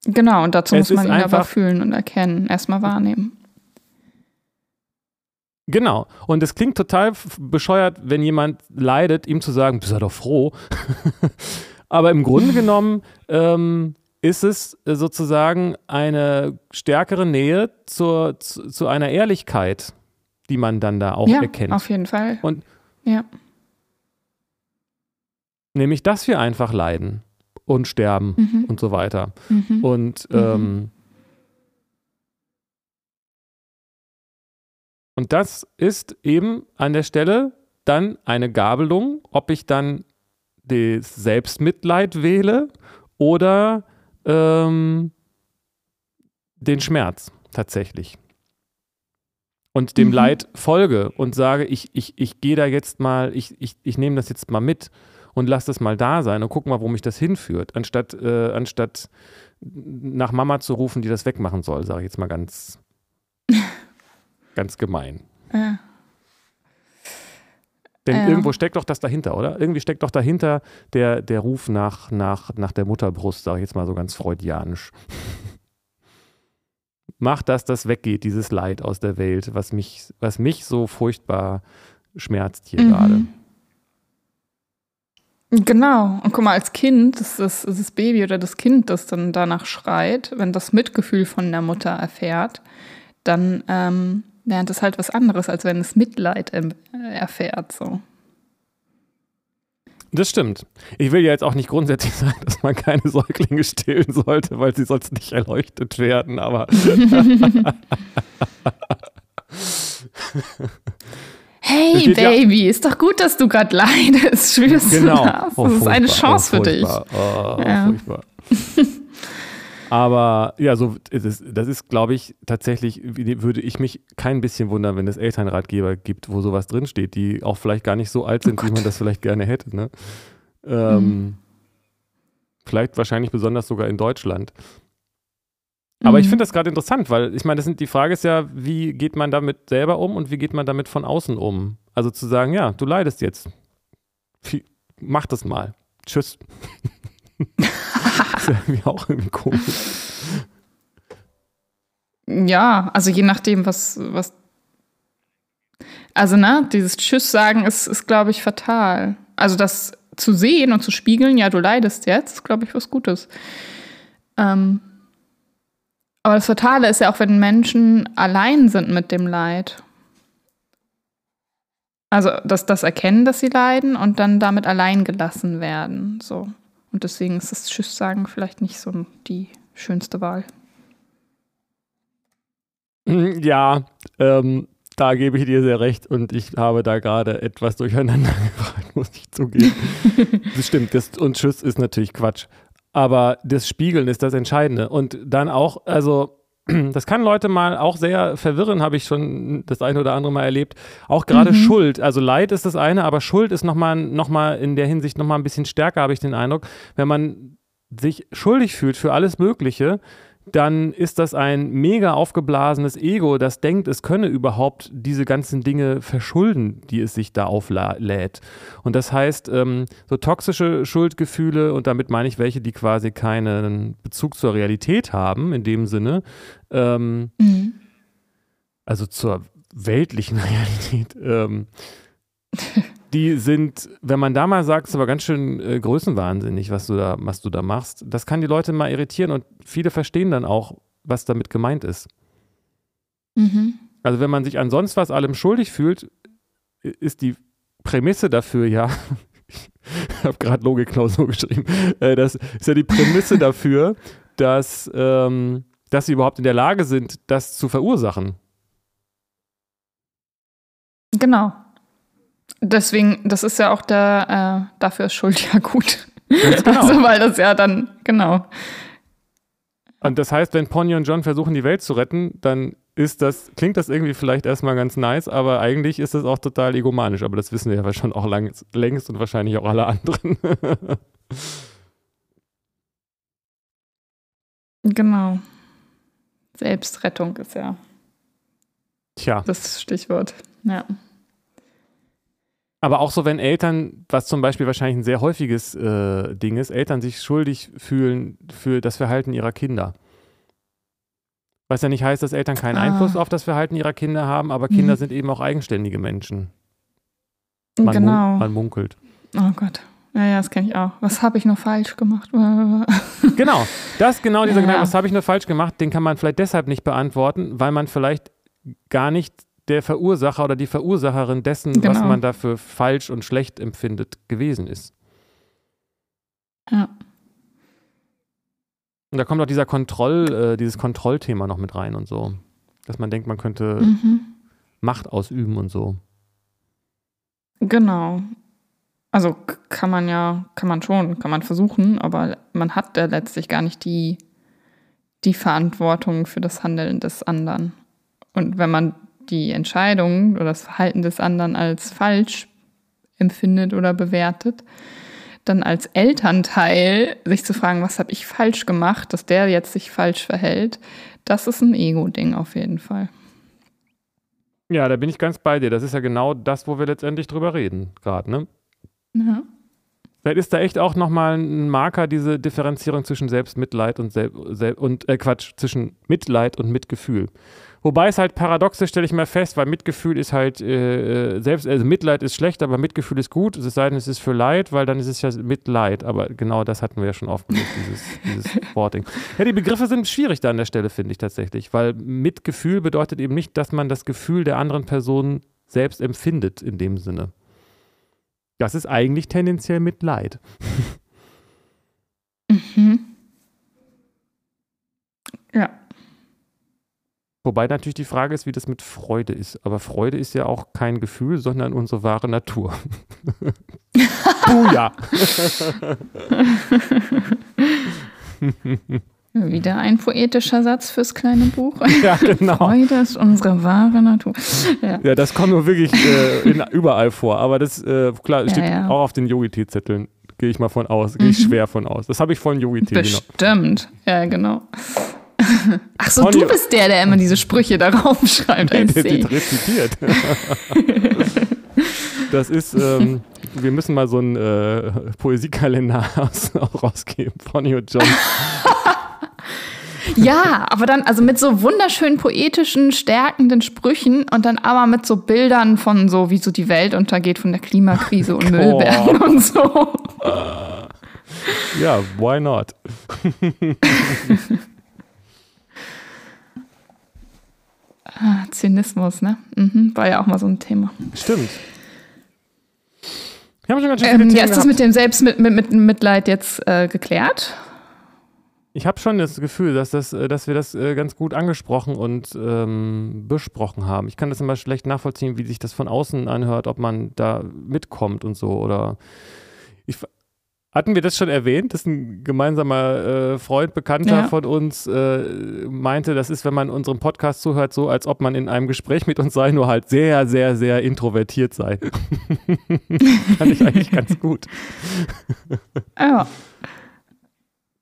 Genau, und dazu muss man ihn aber fühlen und erkennen, erstmal wahrnehmen. genau. Und es klingt total bescheuert, wenn jemand leidet, ihm zu sagen, bist ja doch froh. Aber im Grunde genommen ähm, ist es äh, sozusagen eine stärkere Nähe zur, zu, zu einer Ehrlichkeit, die man dann da auch ja, erkennt. auf jeden Fall. Und- ja. Nämlich, dass wir einfach leiden und sterben Mhm. und so weiter. Mhm. Und, Mhm. ähm, und das ist eben an der Stelle dann eine Gabelung, ob ich dann das Selbstmitleid wähle oder ähm, den Schmerz tatsächlich. Und dem Mhm. Leid folge und sage, ich, ich, ich gehe da jetzt mal, ich, ich, ich nehme das jetzt mal mit und lass das mal da sein und guck mal, wo mich das hinführt, anstatt, äh, anstatt nach Mama zu rufen, die das wegmachen soll, sage ich jetzt mal ganz, ganz gemein. Ja. Denn Ja. irgendwo steckt doch das dahinter, oder? Irgendwie steckt doch dahinter der, der Ruf nach, nach, nach der Mutterbrust, sage ich jetzt mal so ganz freudianisch. Mach, dass das weggeht, dieses Leid aus der Welt, was mich, was mich so furchtbar schmerzt hier Mhm. gerade. Genau. Und guck mal, als Kind, das ist das, das Baby oder das Kind, das dann danach schreit, wenn das Mitgefühl von der Mutter erfährt, dann ähm, lernt es halt was anderes, als wenn es Mitleid ähm, erfährt. So. Das stimmt. Ich will ja jetzt auch nicht grundsätzlich sagen, dass man keine Säuglinge stillen sollte, weil sie sonst nicht erleuchtet werden, aber Hey geht ja- Baby, ist doch gut, dass du gerade leidest. Spürst genau. du das? Oh, Das ist eine Chance oh, für dich. Oh, Ja. furchtbar. Aber ja, so ist es, das ist, glaube ich, tatsächlich, würde ich mich kein bisschen wundern, wenn es Elternratgeber gibt, wo sowas drinsteht, die auch vielleicht gar nicht so alt sind, oh wie man das vielleicht gerne hätte. Ne? Ähm, mhm. Vielleicht wahrscheinlich besonders sogar in Deutschland. Aber mhm. ich finde das gerade interessant, weil ich meine, das die Frage ist ja, wie geht man damit selber um und wie geht man damit von außen um? Also zu sagen, ja, du leidest jetzt. Mach das mal. Tschüss. das ist irgendwie auch irgendwie komisch. Ja, also je nachdem, was, was. Also, ne, dieses Tschüss sagen ist, ist glaube ich, fatal. Also, das zu sehen und zu spiegeln, ja, du leidest jetzt, ist, glaube ich, was Gutes. Ähm, aber das Fatale ist ja auch, wenn Menschen allein sind mit dem Leid. Also, dass das erkennen, dass sie leiden und dann damit allein gelassen werden. So. Und deswegen ist das Tschüss sagen vielleicht nicht so die schönste Wahl. Hm, ja, ähm, da gebe ich dir sehr recht und ich habe da gerade etwas durcheinander gebracht, muss ich zugeben. das stimmt, das, und Tschüss ist natürlich Quatsch. Aber das Spiegeln ist das Entscheidende. Und dann auch, also das kann Leute mal auch sehr verwirren, habe ich schon das eine oder andere Mal erlebt. Auch gerade mhm. Schuld, also Leid ist das eine, aber Schuld ist nochmal noch mal in der Hinsicht nochmal ein bisschen stärker, habe ich den Eindruck. Wenn man sich schuldig fühlt für alles Mögliche, dann ist das ein mega aufgeblasenes Ego, das denkt, es könne überhaupt diese ganzen Dinge verschulden, die es sich da auflädt. Und das heißt, ähm, so toxische Schuldgefühle, und damit meine ich welche, die quasi keinen Bezug zur Realität haben, in dem Sinne, ähm, mhm. also zur weltlichen Realität, ähm, die sind, wenn man da mal sagt, ist aber ganz schön äh, größenwahnsinnig, was du da, was du da machst. Das kann die Leute mal irritieren und viele verstehen dann auch, was damit gemeint ist. Mhm. Also wenn man sich an sonst was allem schuldig fühlt, ist die Prämisse dafür ja, ich habe gerade Logikklausur geschrieben, äh, das ist ja die Prämisse dafür, dass, ähm, dass sie überhaupt in der Lage sind, das zu verursachen. Genau. Deswegen, das ist ja auch der, äh, dafür ist Schuld ja gut. Genau. Also, weil das ja dann, genau. Und das heißt, wenn Pony und John versuchen, die Welt zu retten, dann ist das, klingt das irgendwie vielleicht erstmal ganz nice, aber eigentlich ist das auch total egomanisch. Aber das wissen wir ja schon auch lang, längst und wahrscheinlich auch alle anderen. genau. Selbstrettung ist ja Tja. das Stichwort. Ja. Aber auch so, wenn Eltern, was zum Beispiel wahrscheinlich ein sehr häufiges äh, Ding ist, Eltern sich schuldig fühlen für das Verhalten ihrer Kinder. Was ja nicht heißt, dass Eltern keinen ah. Einfluss auf das Verhalten ihrer Kinder haben, aber Kinder mhm. sind eben auch eigenständige Menschen. Man genau. Mun man munkelt. Oh Gott. Ja, ja, das kenne ich auch. Was habe ich noch falsch gemacht? genau, das genau dieser ja. Gedanke, was habe ich nur falsch gemacht, den kann man vielleicht deshalb nicht beantworten, weil man vielleicht gar nicht der Verursacher oder die Verursacherin dessen, genau. was man dafür falsch und schlecht empfindet, gewesen ist. Ja. Und da kommt auch dieser Kontroll, äh, dieses Kontrollthema noch mit rein und so. Dass man denkt, man könnte mhm. Macht ausüben und so. Genau. Also kann man ja, kann man schon, kann man versuchen, aber man hat ja letztlich gar nicht die, die Verantwortung für das Handeln des anderen. Und wenn man die Entscheidung oder das Verhalten des anderen als falsch empfindet oder bewertet, dann als Elternteil sich zu fragen, was habe ich falsch gemacht, dass der jetzt sich falsch verhält, das ist ein Ego-Ding auf jeden Fall. Ja, da bin ich ganz bei dir. Das ist ja genau das, wo wir letztendlich drüber reden, gerade, ne? Ja. Vielleicht ist da echt auch nochmal ein Marker, diese Differenzierung zwischen Selbstmitleid und, Sel Sel und äh, Quatsch, zwischen Mitleid und Mitgefühl. Wobei es halt paradox ist, stelle ich mal fest, weil Mitgefühl ist halt, äh, äh, selbst, also Mitleid ist schlecht, aber Mitgefühl ist gut, es sei denn, es ist für Leid, weil dann ist es ja Mitleid. Aber genau das hatten wir ja schon aufgelöst, dieses, dieses Worting. Ja, die Begriffe sind schwierig da an der Stelle, finde ich tatsächlich, weil Mitgefühl bedeutet eben nicht, dass man das Gefühl der anderen Person selbst empfindet in dem Sinne. Das ist eigentlich tendenziell Mitleid. mhm. Ja. Wobei natürlich die Frage ist, wie das mit Freude ist. Aber Freude ist ja auch kein Gefühl, sondern unsere wahre Natur. Buja! Wieder ein poetischer Satz fürs kleine Buch. Ja, genau. Freude ist unsere wahre Natur. Ja, ja das kommt nur wirklich äh, in, überall vor. Aber das, äh, klar, steht ja. auch auf den Yogi-Tee-Zetteln. Gehe ich mal von aus. Gehe ich Mhm. schwer von aus. Das habe ich von Yogi-Tee. Genau. Bestimmt. Ja, genau. Ach so, Conny- du bist der, der immer diese Sprüche darauf schreibt. I Der wird rezitiert. das ist, ähm, wir müssen mal so einen äh, Poesiekalender auch rausgeben. Bonnie und John. Ja, aber dann also mit so wunderschönen poetischen, stärkenden Sprüchen und dann aber mit so Bildern von so, wie so die Welt untergeht von der Klimakrise und Müllbergen und so. Ja, why not? Ah, Zynismus, ne? Mhm, war ja auch mal so ein Thema. Stimmt. Wir haben schon ganz schön viele Ähm, Themen ja, ist das gehabt. mit dem Selbstmitleid jetzt äh, geklärt? Ich habe schon das Gefühl, dass, das, äh, dass wir das äh, ganz gut angesprochen und ähm, besprochen haben. Ich kann das immer schlecht nachvollziehen, wie sich das von außen anhört, ob man da mitkommt und so. Oder ich, hatten wir das schon erwähnt, dass ein gemeinsamer äh, Freund, Bekannter Ja. von uns äh, meinte, das ist, wenn man unserem Podcast zuhört, so, als ob man in einem Gespräch mit uns sei, nur halt sehr, sehr, sehr introvertiert sei. Fand ich eigentlich ganz gut. Ja.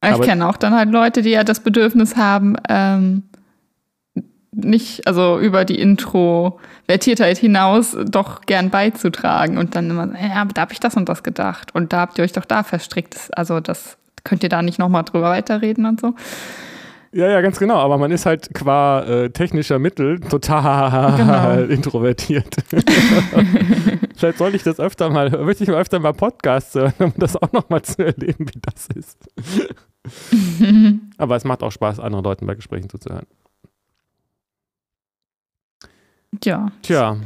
Ich kenne auch dann halt Leute, die ja das Bedürfnis haben, ähm, nicht, also über die Introvertiertheit hinaus doch gern beizutragen und dann immer, ja, aber da habe ich das und das gedacht und da habt ihr euch doch da verstrickt. Also das könnt ihr da nicht nochmal drüber weiterreden und so. Ja, ja, ganz genau. Aber man ist halt qua äh, technischer Mittel total Genau. introvertiert. Vielleicht sollte ich das öfter mal, möchte ich mal öfter mal Podcasts hören, um das auch nochmal zu erleben, wie das ist. Aber es macht auch Spaß, anderen Leuten bei Gesprächen zuzuhören. Ja. Tja,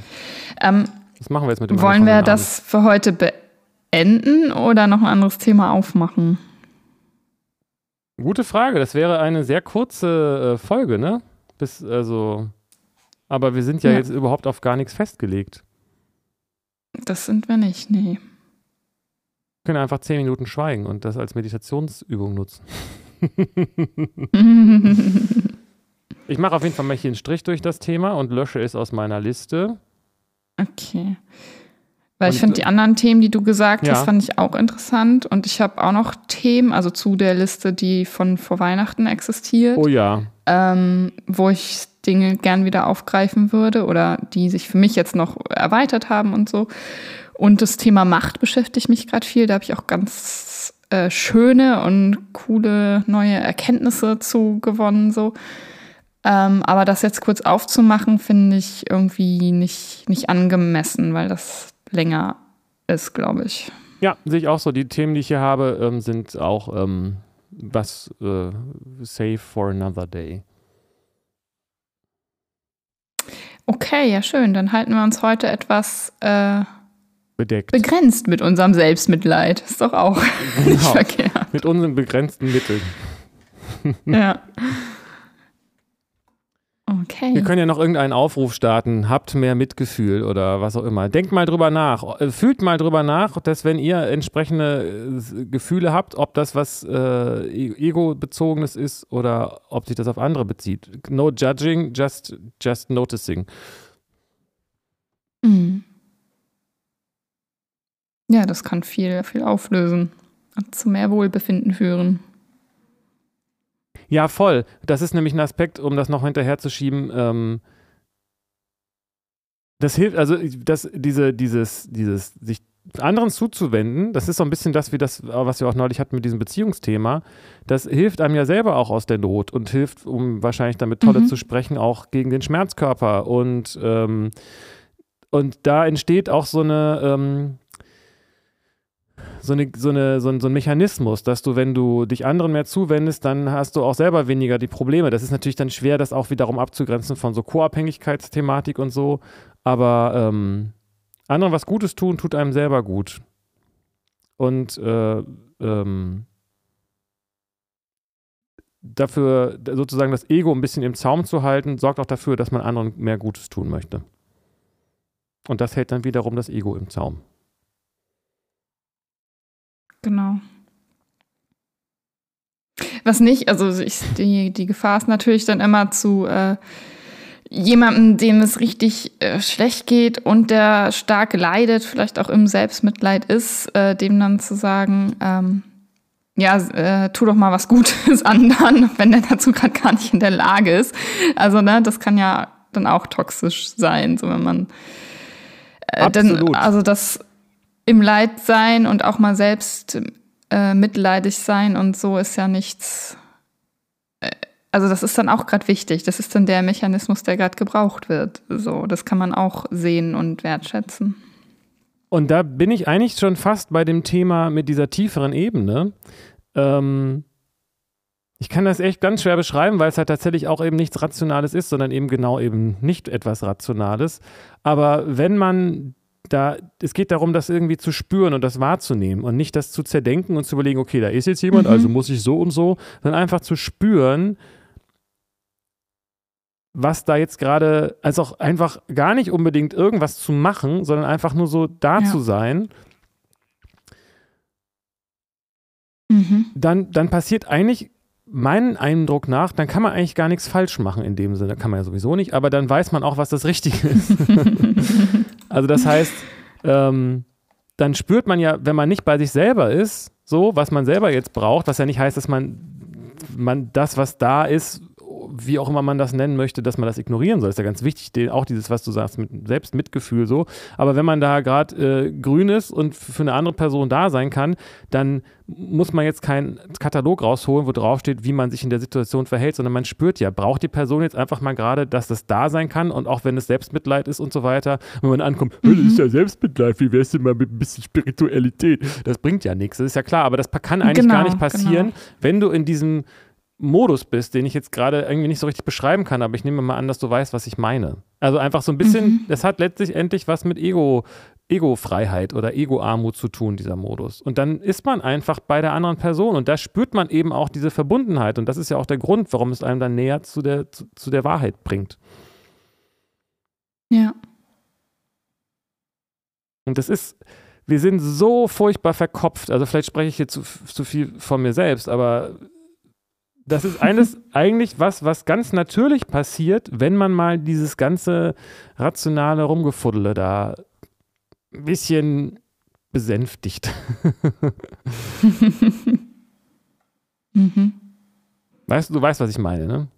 Ähm, was machen wir jetzt mit dem wollen wir das für heute beenden oder noch ein anderes Thema aufmachen? Gute Frage. Das wäre eine sehr kurze äh, Folge, ne? Bis, also. Aber wir sind ja, Ja. jetzt überhaupt auf gar nichts festgelegt. Das sind wir nicht, nee. Wir können einfach zehn Minuten schweigen und das als Meditationsübung nutzen. Ich mache auf jeden Fall mal hier einen Strich durch das Thema und lösche es aus meiner Liste. Okay. Weil ich Und, finde, die anderen Themen, die du gesagt ja. hast, fand ich auch interessant. Und ich habe auch noch Themen, also zu der Liste, die von vor Weihnachten existiert, Oh ja. ähm, wo ich Dinge gern wieder aufgreifen würde oder die sich für mich jetzt noch erweitert haben und so. Und das Thema Macht beschäftigt mich gerade viel. Da habe ich auch ganz äh, schöne und coole neue Erkenntnisse zu gewonnen. So. Ähm, aber das jetzt kurz aufzumachen, finde ich irgendwie nicht, nicht angemessen, weil das länger ist, glaube ich. Ja, sehe ich auch so. Die Themen, die ich hier habe, ähm, sind auch ähm, was äh, save for another day. Okay, ja, schön. Dann halten wir uns heute etwas äh, Bedeckt. begrenzt mit unserem Selbstmitleid. Ist doch auch nicht Genau. verkehrt. Mit unseren begrenzten Mitteln. Ja. Okay. Wir können ja noch irgendeinen Aufruf starten. Habt mehr Mitgefühl oder was auch immer. Denkt mal drüber nach. Äh, Fühlt mal drüber nach, dass wenn ihr entsprechende äh, Gefühle habt, ob das was äh, e- ego-bezogenes ist oder ob sich das auf andere bezieht. No judging, just, just noticing. Mhm. Ja, das kann viel, viel auflösen und zu mehr Wohlbefinden führen. Ja, voll. Das ist nämlich ein Aspekt, um das noch hinterherzuschieben. Ähm, das hilft, also das, diese, dieses, dieses, sich anderen zuzuwenden, das ist so ein bisschen das, wie das, was wir auch neulich hatten mit diesem Beziehungsthema. Das hilft einem ja selber auch aus der Not und hilft, um wahrscheinlich damit Tolle Mhm. zu sprechen, auch gegen den Schmerzkörper. Und, ähm, und da entsteht auch so eine, ähm, so, eine, so, eine, so, ein, so ein Mechanismus, dass du, wenn du dich anderen mehr zuwendest, dann hast du auch selber weniger die Probleme. Das ist natürlich dann schwer, das auch wiederum abzugrenzen von so Co-Abhängigkeitsthematik und so. Aber ähm, anderen was Gutes tun, tut einem selber gut. Und äh, ähm, dafür sozusagen das Ego ein bisschen im Zaum zu halten, sorgt auch dafür, dass man anderen mehr Gutes tun möchte. Und das hält dann wiederum das Ego im Zaum. Genau. Was nicht, also ich, die, die Gefahr ist natürlich dann immer zu äh, jemandem, dem es richtig äh, schlecht geht und der stark leidet, vielleicht auch im Selbstmitleid ist, äh, dem dann zu sagen, ähm, ja, äh, tu doch mal was Gutes anderen, wenn der dazu gerade gar nicht in der Lage ist. Also, ne, das kann ja dann auch toxisch sein, so wenn man äh, denn, also das im Leid sein und auch mal selbst äh, mitleidig sein und so ist ja nichts. Äh, also das ist dann auch gerade wichtig. Das ist dann der Mechanismus, der gerade gebraucht wird. So, das kann man auch sehen und wertschätzen. Und da bin ich eigentlich schon fast bei dem Thema mit dieser tieferen Ebene. Ähm, ich kann das echt ganz schwer beschreiben, weil es halt tatsächlich auch eben nichts Rationales ist, sondern eben genau eben nicht etwas Rationales. Aber wenn man da, es geht darum, das irgendwie zu spüren und das wahrzunehmen und nicht das zu zerdenken und zu überlegen, okay, da ist jetzt jemand, mhm. also muss ich so und so, sondern einfach zu spüren, was da jetzt gerade, also auch einfach gar nicht unbedingt irgendwas zu machen, sondern einfach nur so da ja. zu sein. Mhm. Dann, dann passiert eigentlich meinen Eindruck nach, dann kann man eigentlich gar nichts falsch machen in dem Sinne. Kann man ja sowieso nicht, aber dann weiß man auch, was das Richtige ist. also das heißt, ähm, dann spürt man ja, wenn man nicht bei sich selber ist, so, was man selber jetzt braucht, was ja nicht heißt, dass man, man das, was da ist, wie auch immer man das nennen möchte, dass man das ignorieren soll. Das ist ja ganz wichtig, auch dieses, was du sagst, mit Selbstmitgefühl so. Aber wenn man da gerade äh, grün ist und für eine andere Person da sein kann, dann muss man jetzt keinen Katalog rausholen, wo drauf steht, wie man sich in der Situation verhält, sondern man spürt ja, braucht die Person jetzt einfach mal gerade, dass das da sein kann und auch wenn es Selbstmitleid ist und so weiter, wenn man ankommt, das ist ja Selbstmitleid, wie wär's denn mal mit ein bisschen Spiritualität? Das bringt ja nichts, das ist ja klar, aber das kann eigentlich genau, gar nicht passieren, genau. wenn du in diesem Modus bist, den ich jetzt gerade irgendwie nicht so richtig beschreiben kann, aber ich nehme mal an, dass du weißt, was ich meine. Also einfach so ein bisschen, mhm. das hat letztlich endlich was mit Ego, Ego-Freiheit oder Ego-Armut zu tun, dieser Modus. Und dann ist man einfach bei der anderen Person und da spürt man eben auch diese Verbundenheit und das ist ja auch der Grund, warum es einem dann näher zu der, zu, zu der Wahrheit bringt. Ja. Und das ist, wir sind so furchtbar verkopft, also vielleicht spreche ich hier zu, zu viel von mir selbst, aber das ist eines eigentlich was, was ganz natürlich passiert, wenn man mal dieses ganze rationale Rumgefuddele da ein bisschen besänftigt. mhm. Weißt du, du weißt, was ich meine, ne?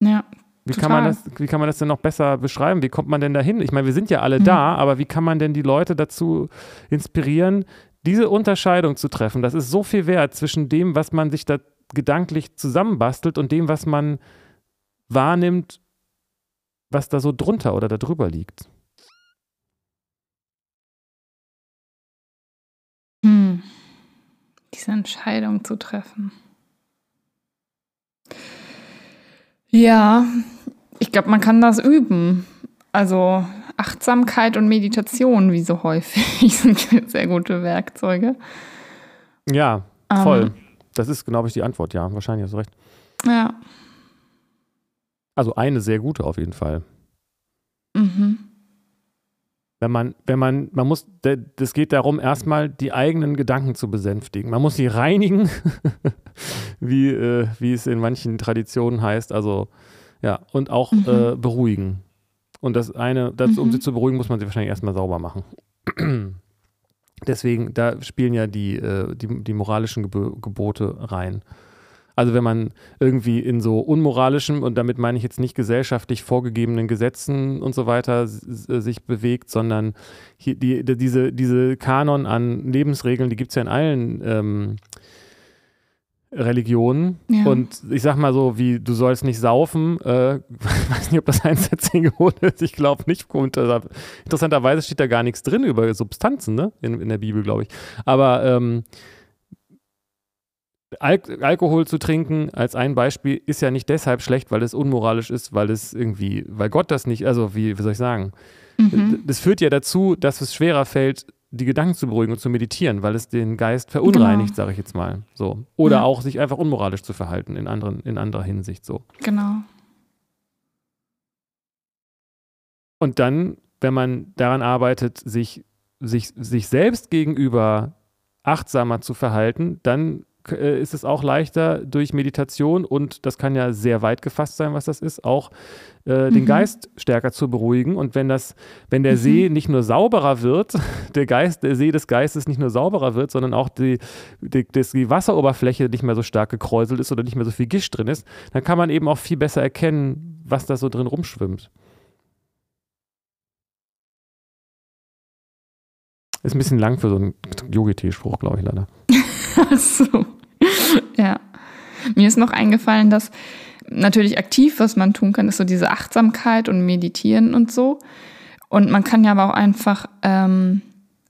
Ja. Wie kann, man das, wie kann man das denn noch besser beschreiben? Wie kommt man denn dahin? Ich meine, wir sind ja alle mhm. da, aber wie kann man denn die Leute dazu inspirieren, diese Unterscheidung zu treffen? Das ist so viel wert zwischen dem, was man sich da gedanklich zusammenbastelt und dem, was man wahrnimmt, was da so drunter oder darüber liegt. Hm. Diese Entscheidung zu treffen. Ja, ich glaube, man kann das üben. Also Achtsamkeit und Meditation, wie so häufig, sind sehr gute Werkzeuge. Ja, voll. Ähm, das ist, glaube ich, die Antwort, ja. Wahrscheinlich hast du recht. Ja. Also eine sehr gute auf jeden Fall. Mhm. Wenn man, wenn man, man muss, das geht darum, erstmal die eigenen Gedanken zu besänftigen. Man muss sie reinigen, wie, äh, wie es in manchen Traditionen heißt. Also, ja, und auch mhm. äh, beruhigen. Und das eine, das, um mhm. sie zu beruhigen, muss man sie wahrscheinlich erstmal sauber machen. Deswegen, da spielen ja die, äh, die, die, moralischen Gebo Gebote rein. Also wenn man irgendwie in so unmoralischen, und damit meine ich jetzt nicht gesellschaftlich vorgegebenen Gesetzen und so weiter sich bewegt, sondern die, die, diese, diese Kanon an Lebensregeln, die gibt es ja in allen ähm, Religionen. Ja. Und ich sag mal so, wie du sollst nicht saufen. Äh, ich weiß nicht, ob das eins der zehn Gebote ist. Ich glaube nicht. Interessanterweise steht da gar nichts drin über Substanzen, ne? In, in der Bibel, glaube ich. Aber ähm, Al Alkohol zu trinken als ein Beispiel ist ja nicht deshalb schlecht, weil es unmoralisch ist, weil es irgendwie, weil Gott das nicht, also wie, wie soll ich sagen? Mhm. Das führt ja dazu, dass es schwerer fällt, die Gedanken zu beruhigen und zu meditieren, weil es den Geist verunreinigt, genau. sage ich jetzt mal. So. Oder ja. auch sich einfach unmoralisch zu verhalten in, anderen, in anderer Hinsicht. So. Genau. Und dann, wenn man daran arbeitet, sich, sich, sich selbst gegenüber achtsamer zu verhalten, dann ist es auch leichter durch Meditation und das kann ja sehr weit gefasst sein, was das ist, auch äh, den mhm. Geist stärker zu beruhigen. Und wenn das, wenn der mhm. See nicht nur sauberer wird, der Geist, der See des Geistes nicht nur sauberer wird, sondern auch die, die, die Wasseroberfläche nicht mehr so stark gekräuselt ist oder nicht mehr so viel Gischt drin ist, dann kann man eben auch viel besser erkennen, was da so drin rumschwimmt. Ist ein bisschen lang für so einen Yogi-Tee-Spruch, glaube ich leider. So. Ja. Mir ist noch eingefallen, dass natürlich aktiv, was man tun kann, ist so diese Achtsamkeit und Meditieren und so. Und man kann ja aber auch einfach ähm,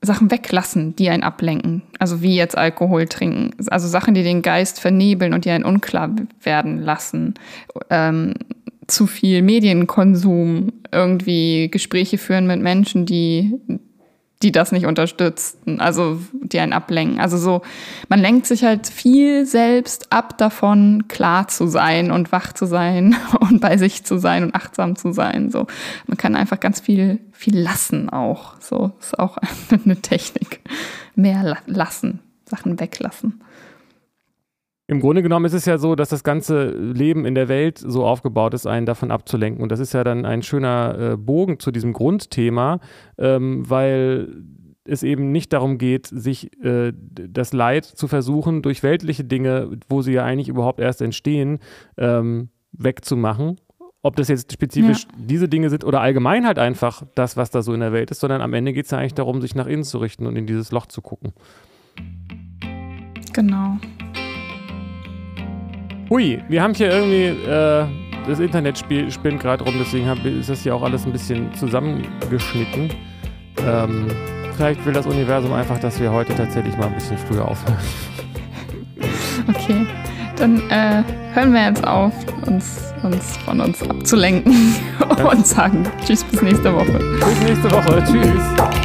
Sachen weglassen, die einen ablenken. Also wie jetzt Alkohol trinken. Also Sachen, die den Geist vernebeln und die einen unklar werden lassen. Ähm, zu viel Medienkonsum, irgendwie Gespräche führen mit Menschen, die die das nicht unterstützen, also die einen ablenken. Also so, man lenkt sich halt viel selbst ab davon, klar zu sein und wach zu sein und bei sich zu sein und achtsam zu sein. So, man kann einfach ganz viel, viel lassen auch. So ist auch eine Technik. Mehr lassen, Sachen weglassen. Im Grunde genommen ist es ja so, dass das ganze Leben in der Welt so aufgebaut ist, einen davon abzulenken. Und das ist ja dann ein schöner äh, Bogen zu diesem Grundthema, ähm, weil es eben nicht darum geht, sich äh, das Leid zu versuchen, durch weltliche Dinge, wo sie ja eigentlich überhaupt erst entstehen, ähm, wegzumachen. Ob das jetzt spezifisch ja. diese Dinge sind oder allgemein halt einfach das, was da so in der Welt ist, sondern am Ende geht es ja eigentlich darum, sich nach innen zu richten und in dieses Loch zu gucken. Genau. Hui, wir haben hier irgendwie, äh, das Internet spinnt gerade rum, deswegen hab, ist das hier auch alles ein bisschen zusammengeschnitten. Ähm, vielleicht will das Universum einfach, dass wir heute tatsächlich mal ein bisschen früher aufhören. Okay, dann äh, hören wir jetzt auf, uns, uns von uns abzulenken und sagen Tschüss bis nächste Woche. Bis nächste Woche. Tschüss.